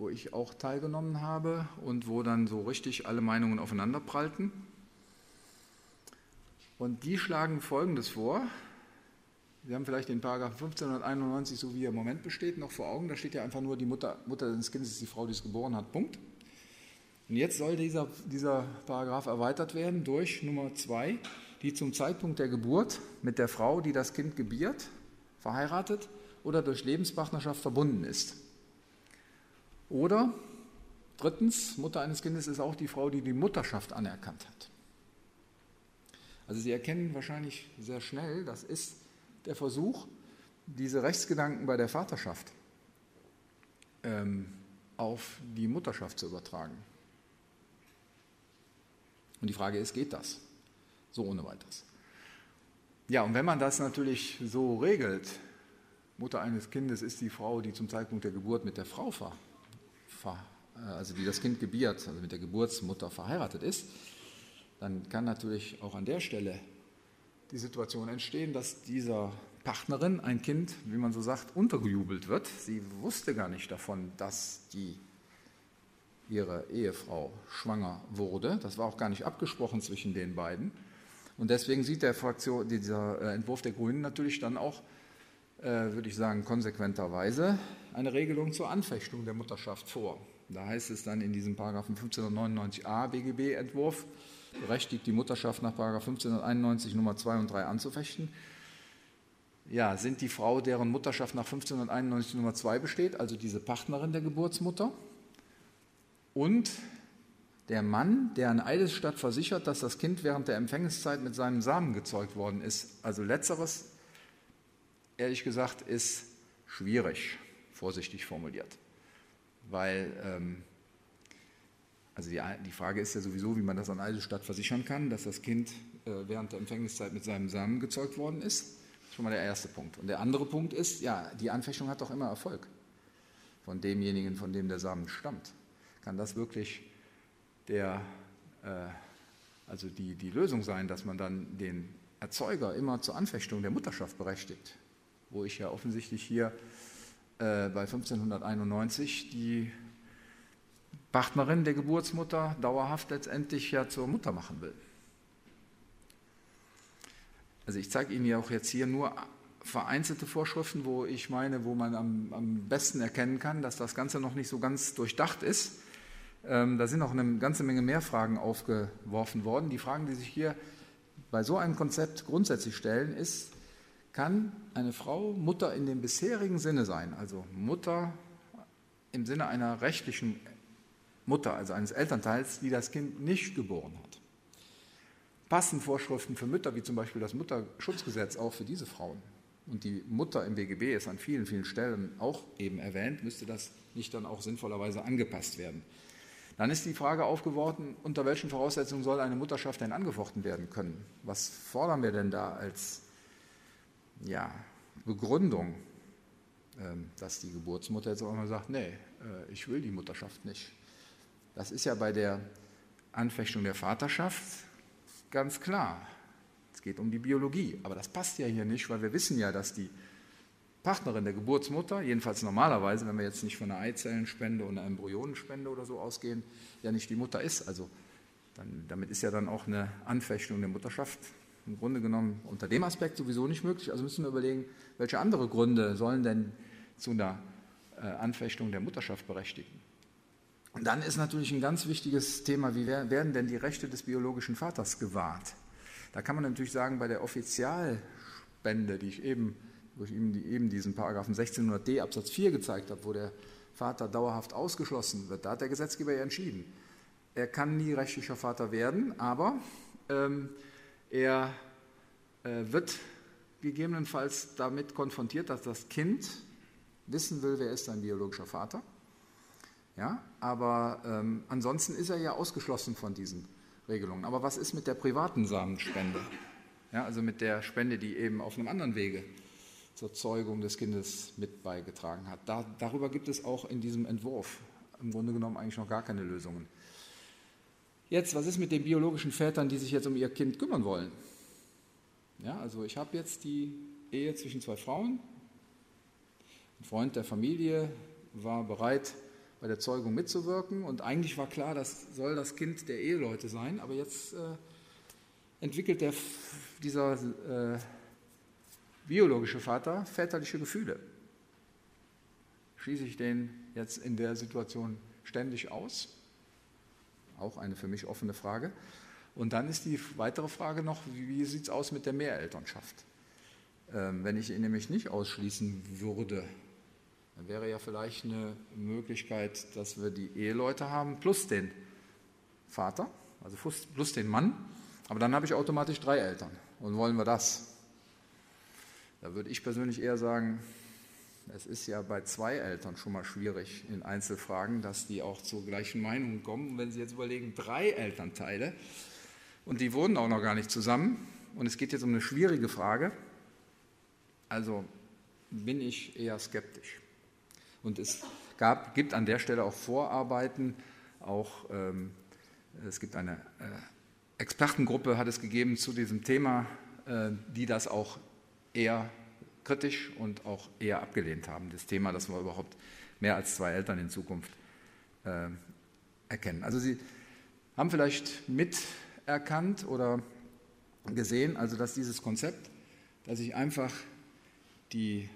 wo ich auch teilgenommen habe und wo dann so richtig alle Meinungen aufeinanderprallten. Und die schlagen Folgendes vor. Sie haben vielleicht den Paragraph 1591, so wie er im Moment besteht, noch vor Augen. Da steht ja einfach nur, die Mutter, Mutter des Kindes ist die Frau, die es geboren hat. Punkt. Und jetzt soll dieser, dieser Paragraph erweitert werden durch Nummer zwei, die zum Zeitpunkt der Geburt mit der Frau, die das Kind gebiert, verheiratet oder durch Lebenspartnerschaft verbunden ist. Oder drittens, Mutter eines Kindes ist auch die Frau, die die Mutterschaft anerkannt hat. Also Sie erkennen wahrscheinlich sehr schnell, das ist der Versuch, diese Rechtsgedanken bei der Vaterschaft ähm, auf die Mutterschaft zu übertragen. Und die Frage ist, geht das? So ohne weiteres. Ja, und wenn man das natürlich so regelt, Mutter eines Kindes ist die Frau, die zum Zeitpunkt der Geburt mit der Frau ver, also die das Kind gebiert, also mit der Geburtsmutter verheiratet ist, dann kann natürlich auch an der Stelle die Situation entstehen, dass dieser Partnerin ein Kind, wie man so sagt, untergejubelt wird. Sie wusste gar nicht davon, dass die, ihre Ehefrau schwanger wurde. Das war auch gar nicht abgesprochen zwischen den beiden. Und deswegen sieht der Fraktion, dieser äh, Entwurf der Grünen natürlich dann auch, äh, würde ich sagen, konsequenterweise eine Regelung zur Anfechtung der Mutterschaft vor. Da heißt es dann in diesem Paragraphen 1599a BGB-Entwurf, berechtigt die Mutterschaft nach 1591 Nummer 2 und 3 anzufechten. Ja, sind die Frau, deren Mutterschaft nach 1591 Nummer 2 besteht, also diese Partnerin der Geburtsmutter, und der Mann, der an Eidesstadt versichert, dass das Kind während der Empfängniszeit mit seinem Samen gezeugt worden ist. Also letzteres, ehrlich gesagt, ist schwierig, vorsichtig formuliert. Weil ähm, also die, die, Frage ist ja sowieso, wie man das an Eidelstadt versichern kann, dass das Kind äh, während der Empfängniszeit mit seinem Samen gezeugt worden ist. Das ist schon mal der erste Punkt. Und der andere Punkt ist, ja, die Anfechtung hat doch immer Erfolg von demjenigen, von dem der Samen stammt. Kann das wirklich der, äh, also die, die Lösung sein, dass man dann den Erzeuger immer zur Anfechtung der Mutterschaft berechtigt? Wo ich ja offensichtlich hier äh, bei 1591 die Partnerin der Geburtsmutter dauerhaft letztendlich ja zur Mutter machen will. Also ich zeige Ihnen ja auch jetzt hier nur vereinzelte Vorschriften, wo ich meine, wo man am, am besten erkennen kann, dass das Ganze noch nicht so ganz durchdacht ist. Ähm, da sind noch eine ganze Menge mehr Fragen aufgeworfen worden. Die Fragen, die sich hier bei so einem Konzept grundsätzlich stellen, ist, kann eine Frau Mutter in dem bisherigen Sinne sein, also Mutter im Sinne einer rechtlichen Mutter, also eines Elternteils, die das Kind nicht geboren hat. Passen Vorschriften für Mütter, wie zum Beispiel das Mutterschutzgesetz, auch für diese Frauen? Und die Mutter im BGB ist an vielen, vielen Stellen auch eben erwähnt, müsste das nicht dann auch sinnvollerweise angepasst werden. Dann ist die Frage aufgeworfen, unter welchen Voraussetzungen soll eine Mutterschaft denn angefochten werden können? Was fordern wir denn da als ja, Begründung, ähm, dass die Geburtsmutter jetzt auch mal sagt, nee, äh, ich will die Mutterschaft nicht. Das ist ja bei der Anfechtung der Vaterschaft ganz klar. Es geht um die Biologie, aber das passt ja hier nicht, weil wir wissen ja, dass die Partnerin der Geburtsmutter, jedenfalls normalerweise, wenn wir jetzt nicht von einer Eizellenspende oder einer Embryonenspende oder so ausgehen, ja nicht die Mutter ist. Also dann, damit ist ja dann auch eine Anfechtung der Mutterschaft im Grunde genommen unter dem Aspekt sowieso nicht möglich. Also müssen wir überlegen, welche andere Gründe sollen denn zu einer äh, Anfechtung der Mutterschaft berechtigen. Und dann ist natürlich ein ganz wichtiges Thema, wie werden denn die Rechte des biologischen Vaters gewahrt? Da kann man natürlich sagen, bei der Offizialspende, die ich eben, wo ich eben, diesen Paragraphen 1600d Absatz 4 gezeigt habe, wo der Vater dauerhaft ausgeschlossen wird, da hat der Gesetzgeber ja entschieden. Er kann nie rechtlicher Vater werden, aber ähm, er äh, wird gegebenenfalls damit konfrontiert, dass das Kind wissen will, wer ist sein biologischer Vater ja? Aber ähm, ansonsten ist er ja ausgeschlossen von diesen Regelungen. Aber was ist mit der privaten Samenspende? Ja, also mit der Spende, die eben auf einem anderen Wege zur Zeugung des Kindes mit beigetragen hat. Da, darüber gibt es auch in diesem Entwurf im Grunde genommen eigentlich noch gar keine Lösungen. Jetzt, was ist mit den biologischen Vätern, die sich jetzt um ihr Kind kümmern wollen? Ja, also ich habe jetzt die Ehe zwischen zwei Frauen. Ein Freund der Familie war bereit, bei der Zeugung mitzuwirken. Und eigentlich war klar, das soll das Kind der Eheleute sein. Aber jetzt äh, entwickelt der, dieser äh, biologische Vater väterliche Gefühle. Schließe ich den jetzt in der Situation ständig aus? Auch eine für mich offene Frage. Und dann ist die weitere Frage noch, wie, sieht es aus mit der Mehrelternschaft? Ähm, wenn ich ihn nämlich nicht ausschließen würde, dann wäre ja vielleicht eine Möglichkeit, dass wir die Eheleute haben plus den Vater, also plus den Mann. Aber dann habe ich automatisch drei Eltern. Und wollen wir das? Da würde ich persönlich eher sagen, es ist ja bei zwei Eltern schon mal schwierig in Einzelfragen, dass die auch zur gleichen Meinung kommen. Wenn Sie jetzt überlegen, drei Elternteile und die wohnen auch noch gar nicht zusammen und es geht jetzt um eine schwierige Frage, also bin ich eher skeptisch. Und es gab, gibt an der Stelle auch Vorarbeiten, auch ähm, es gibt eine äh, Expertengruppe, hat es gegeben zu diesem Thema, äh, die das auch eher kritisch und auch eher abgelehnt haben, das Thema, dass wir überhaupt mehr als zwei Eltern in Zukunft äh, erkennen. Also Sie haben vielleicht miterkannt oder gesehen, also dass dieses Konzept, dass ich einfach die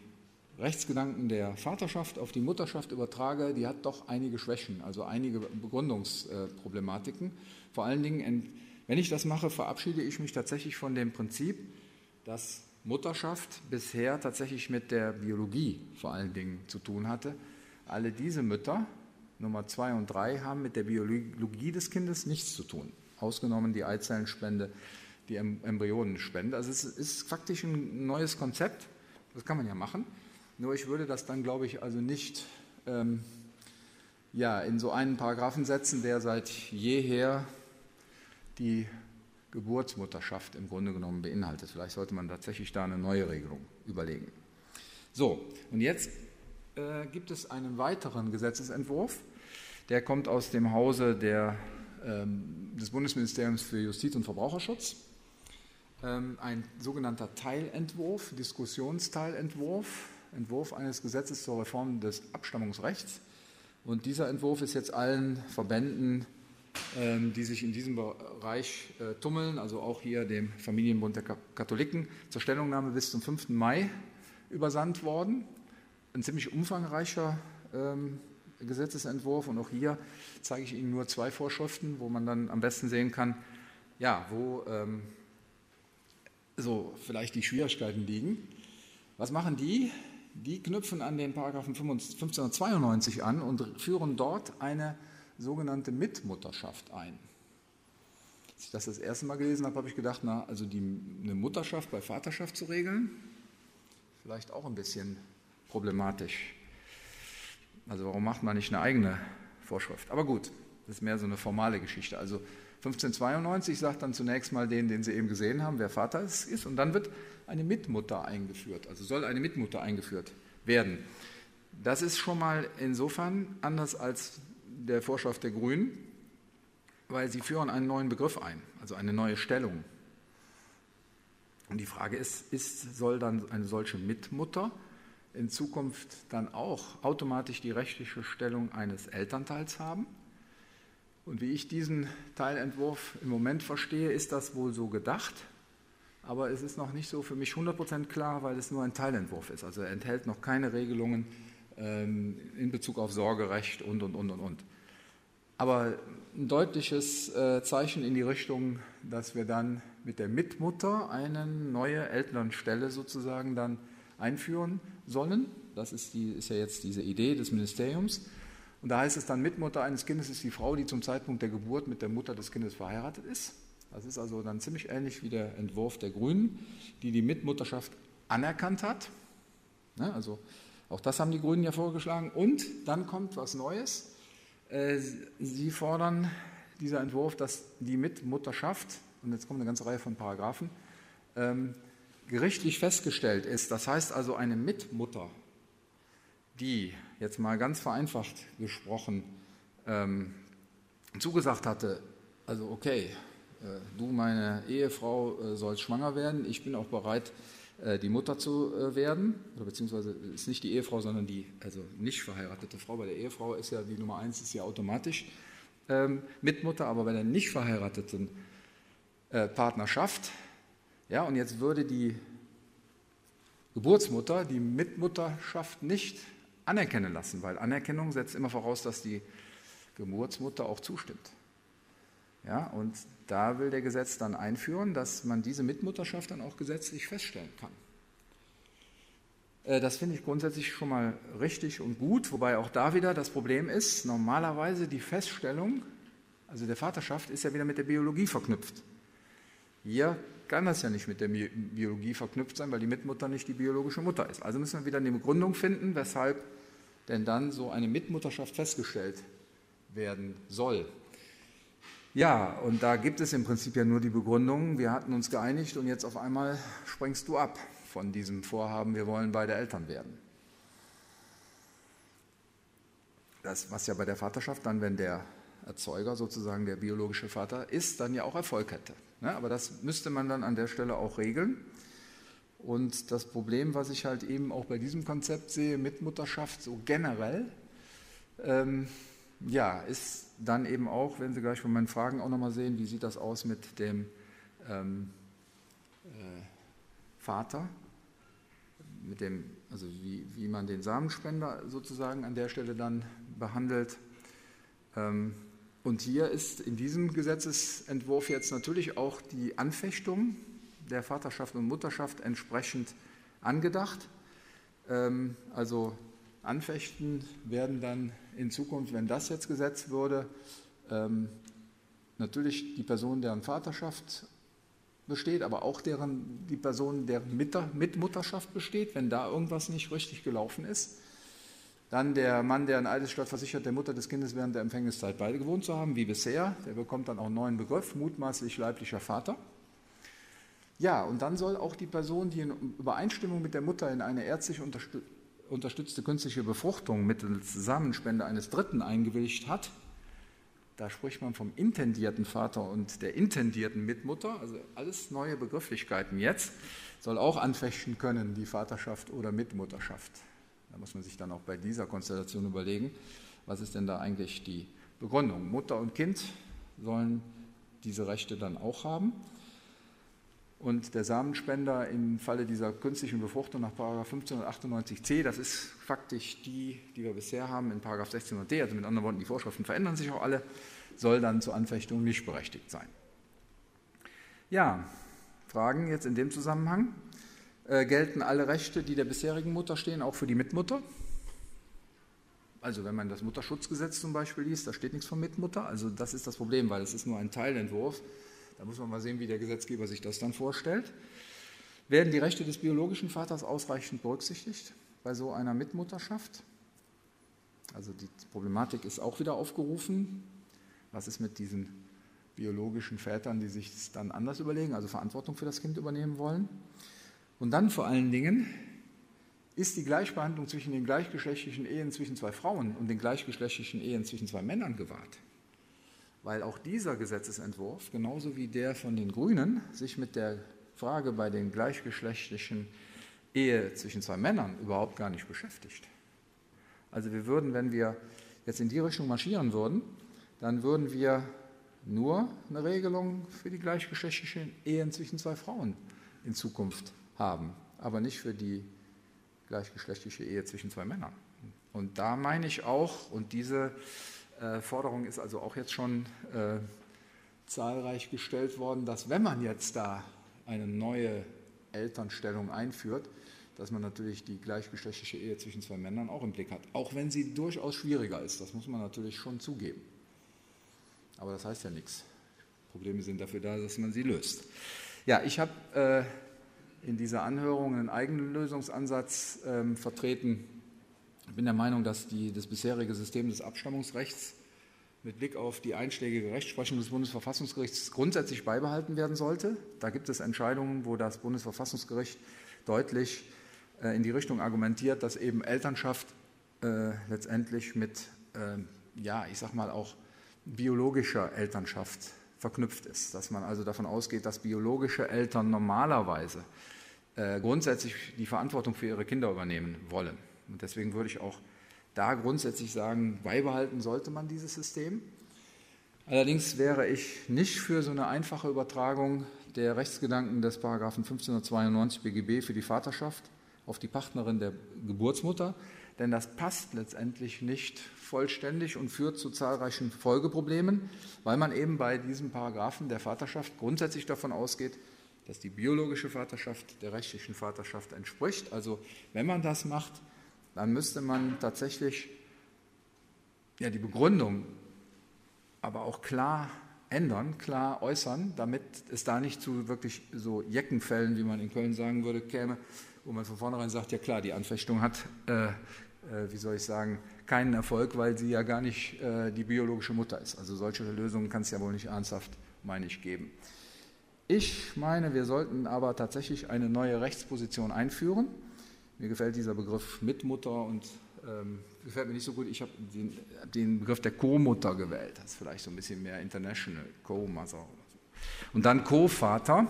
Rechtsgedanken der Vaterschaft auf die Mutterschaft übertrage, die hat doch einige Schwächen, also einige Begründungsproblematiken. Vor allen Dingen, wenn ich das mache, verabschiede ich mich tatsächlich von dem Prinzip, dass Mutterschaft bisher tatsächlich mit der Biologie vor allen Dingen zu tun hatte. Alle diese Mütter, Nummer zwei und drei, haben mit der Biologie des Kindes nichts zu tun, ausgenommen die Eizellenspende, die Embryonenspende. Also es ist faktisch ein neues Konzept, das kann man ja machen. Nur ich würde das dann, glaube ich, also nicht ähm, ja, in so einen Paragraphen setzen, der seit jeher die Geburtsmutterschaft im Grunde genommen beinhaltet. Vielleicht sollte man tatsächlich da eine neue Regelung überlegen. So, und jetzt äh, gibt es einen weiteren Gesetzesentwurf, der kommt aus dem Hause der, ähm, des Bundesministeriums für Justiz und Verbraucherschutz. Ähm, ein sogenannter Teilentwurf, Diskussionsteilentwurf, Entwurf eines Gesetzes zur Reform des Abstammungsrechts. Und dieser Entwurf ist jetzt allen Verbänden, die sich in diesem Bereich äh, tummeln, also auch hier dem Familienbund der Katholiken, zur Stellungnahme bis zum 5. Mai übersandt worden. Ein ziemlich umfangreicher ähm, Gesetzesentwurf und auch hier zeige ich Ihnen nur zwei Vorschriften, wo man dann am besten sehen kann, ja, wo ähm, so vielleicht die Schwierigkeiten liegen. Was machen die? die knüpfen an den Paragraphen 1592 an und führen dort eine sogenannte Mitmutterschaft ein. Als ich das das erste Mal gelesen habe, habe ich gedacht, na, also die, eine Mutterschaft bei Vaterschaft zu regeln, vielleicht auch ein bisschen problematisch. Also warum macht man nicht eine eigene Vorschrift? Aber gut, das ist mehr so eine formale Geschichte. Also 1592 sagt dann zunächst mal den, den Sie eben gesehen haben, wer Vater ist, und dann wird eine Mitmutter eingeführt, also soll eine Mitmutter eingeführt werden. Das ist schon mal insofern anders als der Vorschrift der Grünen, weil sie führen einen neuen Begriff ein, also eine neue Stellung. Und die Frage ist, ist soll dann eine solche Mitmutter in Zukunft dann auch automatisch die rechtliche Stellung eines Elternteils haben? Und wie ich diesen Teilentwurf im Moment verstehe, ist das wohl so gedacht, aber es ist noch nicht so für mich 100% klar, weil es nur ein Teilentwurf ist. Also er enthält noch keine Regelungen ähm, in Bezug auf Sorgerecht und, und, und, und, und. Aber ein deutliches äh, Zeichen in die Richtung, dass wir dann mit der Mitmutter eine neue Elternstelle sozusagen dann einführen sollen. Das ist, die, ist ja jetzt diese Idee des Ministeriums. Und da heißt es dann, Mitmutter eines Kindes ist die Frau, die zum Zeitpunkt der Geburt mit der Mutter des Kindes verheiratet ist. Das ist also dann ziemlich ähnlich wie der Entwurf der Grünen, die die Mitmutterschaft anerkannt hat. Also auch das haben die Grünen ja vorgeschlagen. Und dann kommt was Neues. Äh, sie fordern dieser Entwurf, dass die Mitmutterschaft, und jetzt kommt eine ganze Reihe von Paragraphen, ähm, gerichtlich festgestellt ist. Das heißt also eine Mitmutter, die jetzt mal ganz vereinfacht gesprochen ähm, zugesagt hatte, also okay, äh, du, meine Ehefrau, äh, sollst schwanger werden, ich bin auch bereit, die Mutter zu werden, oder beziehungsweise ist nicht die Ehefrau, sondern die also nicht verheiratete Frau. Bei der Ehefrau ist ja die Nummer eins ist ja automatisch ähm, Mitmutter, aber bei der nicht verheirateten Partnerschaft, ja, und jetzt würde die Geburtsmutter die Mitmutterschaft nicht anerkennen lassen, weil Anerkennung setzt immer voraus, dass die Geburtsmutter auch zustimmt. Ja, und da will der Gesetz dann einführen, dass man diese Mitmutterschaft dann auch gesetzlich feststellen kann. Äh, das finde ich grundsätzlich schon mal richtig und gut, wobei auch da wieder das Problem ist, normalerweise die Feststellung, also der Vaterschaft, ist ja wieder mit der Biologie verknüpft. Hier kann das ja nicht mit der Biologie verknüpft sein, weil die Mitmutter nicht die biologische Mutter ist. Also müssen wir wieder eine Begründung finden, weshalb denn dann so eine Mitmutterschaft festgestellt werden soll. Ja, und da gibt es im Prinzip ja nur die Begründung, wir hatten uns geeinigt und jetzt auf einmal springst du ab von diesem Vorhaben, wir wollen beide Eltern werden. das, was ja bei der Vaterschaft dann, wenn der Erzeuger sozusagen der biologische Vater ist, dann ja auch Erfolg hätte. Ne? Aber das müsste man dann an der Stelle auch regeln. Und das Problem, was ich halt eben auch bei diesem Konzept sehe, mit Mutterschaft so generell, ähm, ja, ist dann eben auch, wenn Sie gleich von meinen Fragen auch nochmal sehen, wie sieht das aus mit dem ähm, äh, Vater, mit dem, also wie, wie man den Samenspender sozusagen an der Stelle dann behandelt. Ähm, und hier ist in diesem Gesetzesentwurf jetzt natürlich auch die Anfechtung der Vaterschaft und Mutterschaft entsprechend angedacht. Ähm, also Anfechten werden dann in Zukunft, wenn das jetzt gesetzt würde, ähm, natürlich die Person, deren Vaterschaft besteht, aber auch deren, die Person, deren Mitmutterschaft besteht, wenn da irgendwas nicht richtig gelaufen ist. Dann der Mann, der in Eidesstadt versichert, der Mutter des Kindes während der Empfängniszeit beide gewohnt zu haben, wie bisher. Der bekommt dann auch einen neuen Begriff, mutmaßlich leiblicher Vater. Ja, und dann soll auch die Person, die in Übereinstimmung mit der Mutter in eine ärztlich unterstützte künstliche Befruchtung mittels Samenspende eines Dritten eingewilligt hat, da spricht man vom intendierten Vater und der intendierten Mitmutter, also alles neue Begrifflichkeiten jetzt, soll auch anfechten können, die Vaterschaft oder Mitmutterschaft. Da muss man sich dann auch bei dieser Konstellation überlegen, was ist denn da eigentlich die Begründung. Mutter und Kind sollen diese Rechte dann auch haben. Und der Samenspender im Falle dieser künstlichen Befruchtung nach 1598c, das ist faktisch die, die wir bisher haben in 1600d, also mit anderen Worten, die Vorschriften verändern sich auch alle, soll dann zur Anfechtung nicht berechtigt sein. Ja, Fragen jetzt in dem Zusammenhang. Äh, gelten alle Rechte, die der bisherigen Mutter stehen, auch für die Mitmutter? Also wenn man das Mutterschutzgesetz zum Beispiel liest, da steht nichts von Mitmutter. Also das ist das Problem, weil es ist nur ein Teilentwurf. Da muss man mal sehen, wie der Gesetzgeber sich das dann vorstellt. Werden die Rechte des biologischen Vaters ausreichend berücksichtigt bei so einer Mitmutterschaft? Also die Problematik ist auch wieder aufgerufen. Was ist mit diesen biologischen Vätern, die sich dann anders überlegen, also Verantwortung für das Kind übernehmen wollen? Und dann vor allen Dingen ist die Gleichbehandlung zwischen den gleichgeschlechtlichen Ehen zwischen zwei Frauen und den gleichgeschlechtlichen Ehen zwischen zwei Männern gewahrt. Weil auch dieser Gesetzesentwurf, genauso wie der von den Grünen, sich mit der Frage bei den gleichgeschlechtlichen Ehe zwischen zwei Männern überhaupt gar nicht beschäftigt. Also wir würden, wenn wir jetzt in die Richtung marschieren würden, dann würden wir nur eine Regelung für die gleichgeschlechtlichen Ehen zwischen zwei Frauen in Zukunft haben, aber nicht für die gleichgeschlechtliche Ehe zwischen zwei Männern. Und da meine ich auch, und diese Forderung ist also auch jetzt schon äh, zahlreich gestellt worden, dass wenn man jetzt da eine neue Elternstellung einführt, dass man natürlich die gleichgeschlechtliche Ehe zwischen zwei Männern auch im Blick hat, auch wenn sie durchaus schwieriger ist. Das muss man natürlich schon zugeben. Aber das heißt ja nichts. Probleme sind dafür da, dass man sie löst. Ja, ich habe äh, in dieser Anhörung einen eigenen Lösungsansatz ähm, vertreten. Ich bin der Meinung, dass die, das bisherige System des Abstammungsrechts mit Blick auf die einschlägige Rechtsprechung des Bundesverfassungsgerichts grundsätzlich beibehalten werden sollte. Da gibt es Entscheidungen, wo das Bundesverfassungsgericht deutlich äh, in die Richtung argumentiert, dass eben Elternschaft äh, letztendlich mit, äh, ja, ich sag mal auch biologischer Elternschaft verknüpft ist. Dass man also davon ausgeht, dass biologische Eltern normalerweise äh, grundsätzlich die Verantwortung für ihre Kinder übernehmen wollen. Und deswegen würde ich auch da grundsätzlich sagen, beibehalten sollte man dieses System. Allerdings wäre ich nicht für so eine einfache Übertragung der Rechtsgedanken des Paragraphen 1592 BGB für die Vaterschaft auf die Partnerin der Geburtsmutter, denn das passt letztendlich nicht vollständig und führt zu zahlreichen Folgeproblemen, weil man eben bei diesem Paragraphen der Vaterschaft grundsätzlich davon ausgeht, dass die biologische Vaterschaft der rechtlichen Vaterschaft entspricht. Also wenn man das macht, dann müsste man tatsächlich ja, die Begründung aber auch klar ändern, klar äußern, damit es da nicht zu wirklich so Jeckenfällen, wie man in Köln sagen würde, käme, wo man von vornherein sagt, ja klar, die Anfechtung hat, äh, äh, wie soll ich sagen, keinen Erfolg, weil sie ja gar nicht äh, die biologische Mutter ist. Also solche Lösungen kann es ja wohl nicht ernsthaft, meine ich, geben. Ich meine, wir sollten aber tatsächlich eine neue Rechtsposition einführen. Mir gefällt dieser Begriff Mitmutter und ähm, gefällt mir nicht so gut. Ich habe den, den, Begriff der Co-Mutter gewählt. Das ist vielleicht so ein bisschen mehr international, Co-Mother. Und dann Co-Vater,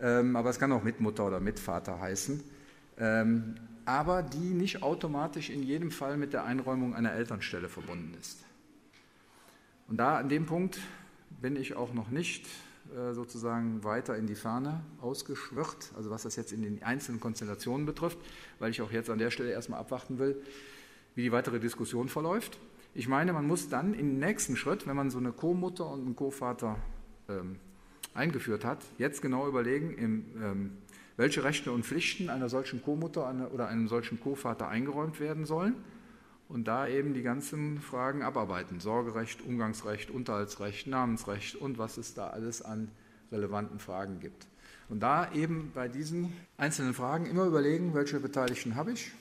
ähm, aber es kann auch Mitmutter oder Mitvater heißen, ähm, aber die nicht automatisch in jedem Fall mit der Einräumung einer Elternstelle verbunden ist. Und da an dem Punkt bin ich auch noch nicht sozusagen weiter in die Ferne ausgeschwirrt, also was das jetzt in den einzelnen Konstellationen betrifft, weil ich auch jetzt an der Stelle erstmal abwarten will, wie die weitere Diskussion verläuft. Ich meine, man muss dann im nächsten Schritt, wenn man so eine Co-Mutter und einen Co-Vater ähm, eingeführt hat, jetzt genau überlegen, im, ähm, welche Rechte und Pflichten einer solchen Co-Mutter oder einem solchen Co-Vater eingeräumt werden sollen und da eben die ganzen Fragen abarbeiten. Sorgerecht, Umgangsrecht, Unterhaltsrecht, Namensrecht und was es da alles an relevanten Fragen gibt. Und da eben bei diesen einzelnen Fragen immer überlegen, welche Beteiligten habe ich.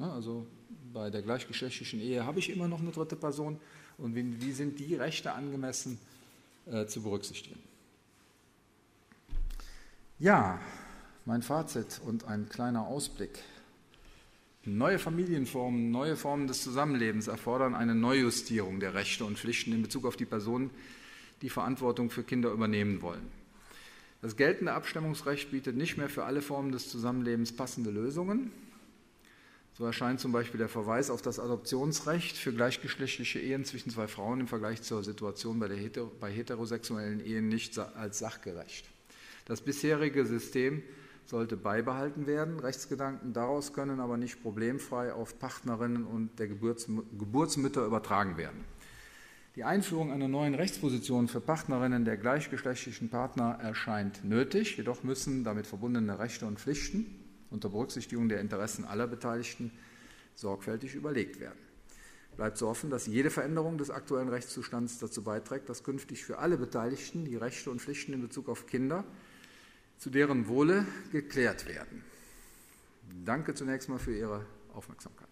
Also bei der gleichgeschlechtlichen Ehe habe ich immer noch eine dritte Person und wie, wie sind die Rechte angemessen äh, zu berücksichtigen. Ja, mein Fazit und ein kleiner Ausblick Neue Familienformen, neue Formen des Zusammenlebens erfordern eine Neujustierung der Rechte und Pflichten in Bezug auf die Personen, die Verantwortung für Kinder übernehmen wollen. Das geltende Abstammungsrecht bietet nicht mehr für alle Formen des Zusammenlebens passende Lösungen. So erscheint zum Beispiel der Verweis auf das Adoptionsrecht für gleichgeschlechtliche Ehen zwischen zwei Frauen im Vergleich zur Situation bei, Heter bei heterosexuellen Ehen nicht als sachgerecht. Das bisherige System sollte beibehalten werden. Rechtsgedanken daraus können aber nicht problemfrei auf Partnerinnen und der Geburts Geburtsmütter übertragen werden. Die Einführung einer neuen Rechtsposition für Partnerinnen der gleichgeschlechtlichen Partner erscheint nötig, jedoch müssen damit verbundene Rechte und Pflichten unter Berücksichtigung der Interessen aller Beteiligten sorgfältig überlegt werden. Bleibt so offen, dass jede Veränderung des aktuellen Rechtszustands dazu beiträgt, dass künftig für alle Beteiligten die Rechte und Pflichten in Bezug auf Kinder zu deren Wohle geklärt werden. Danke zunächst mal für Ihre Aufmerksamkeit.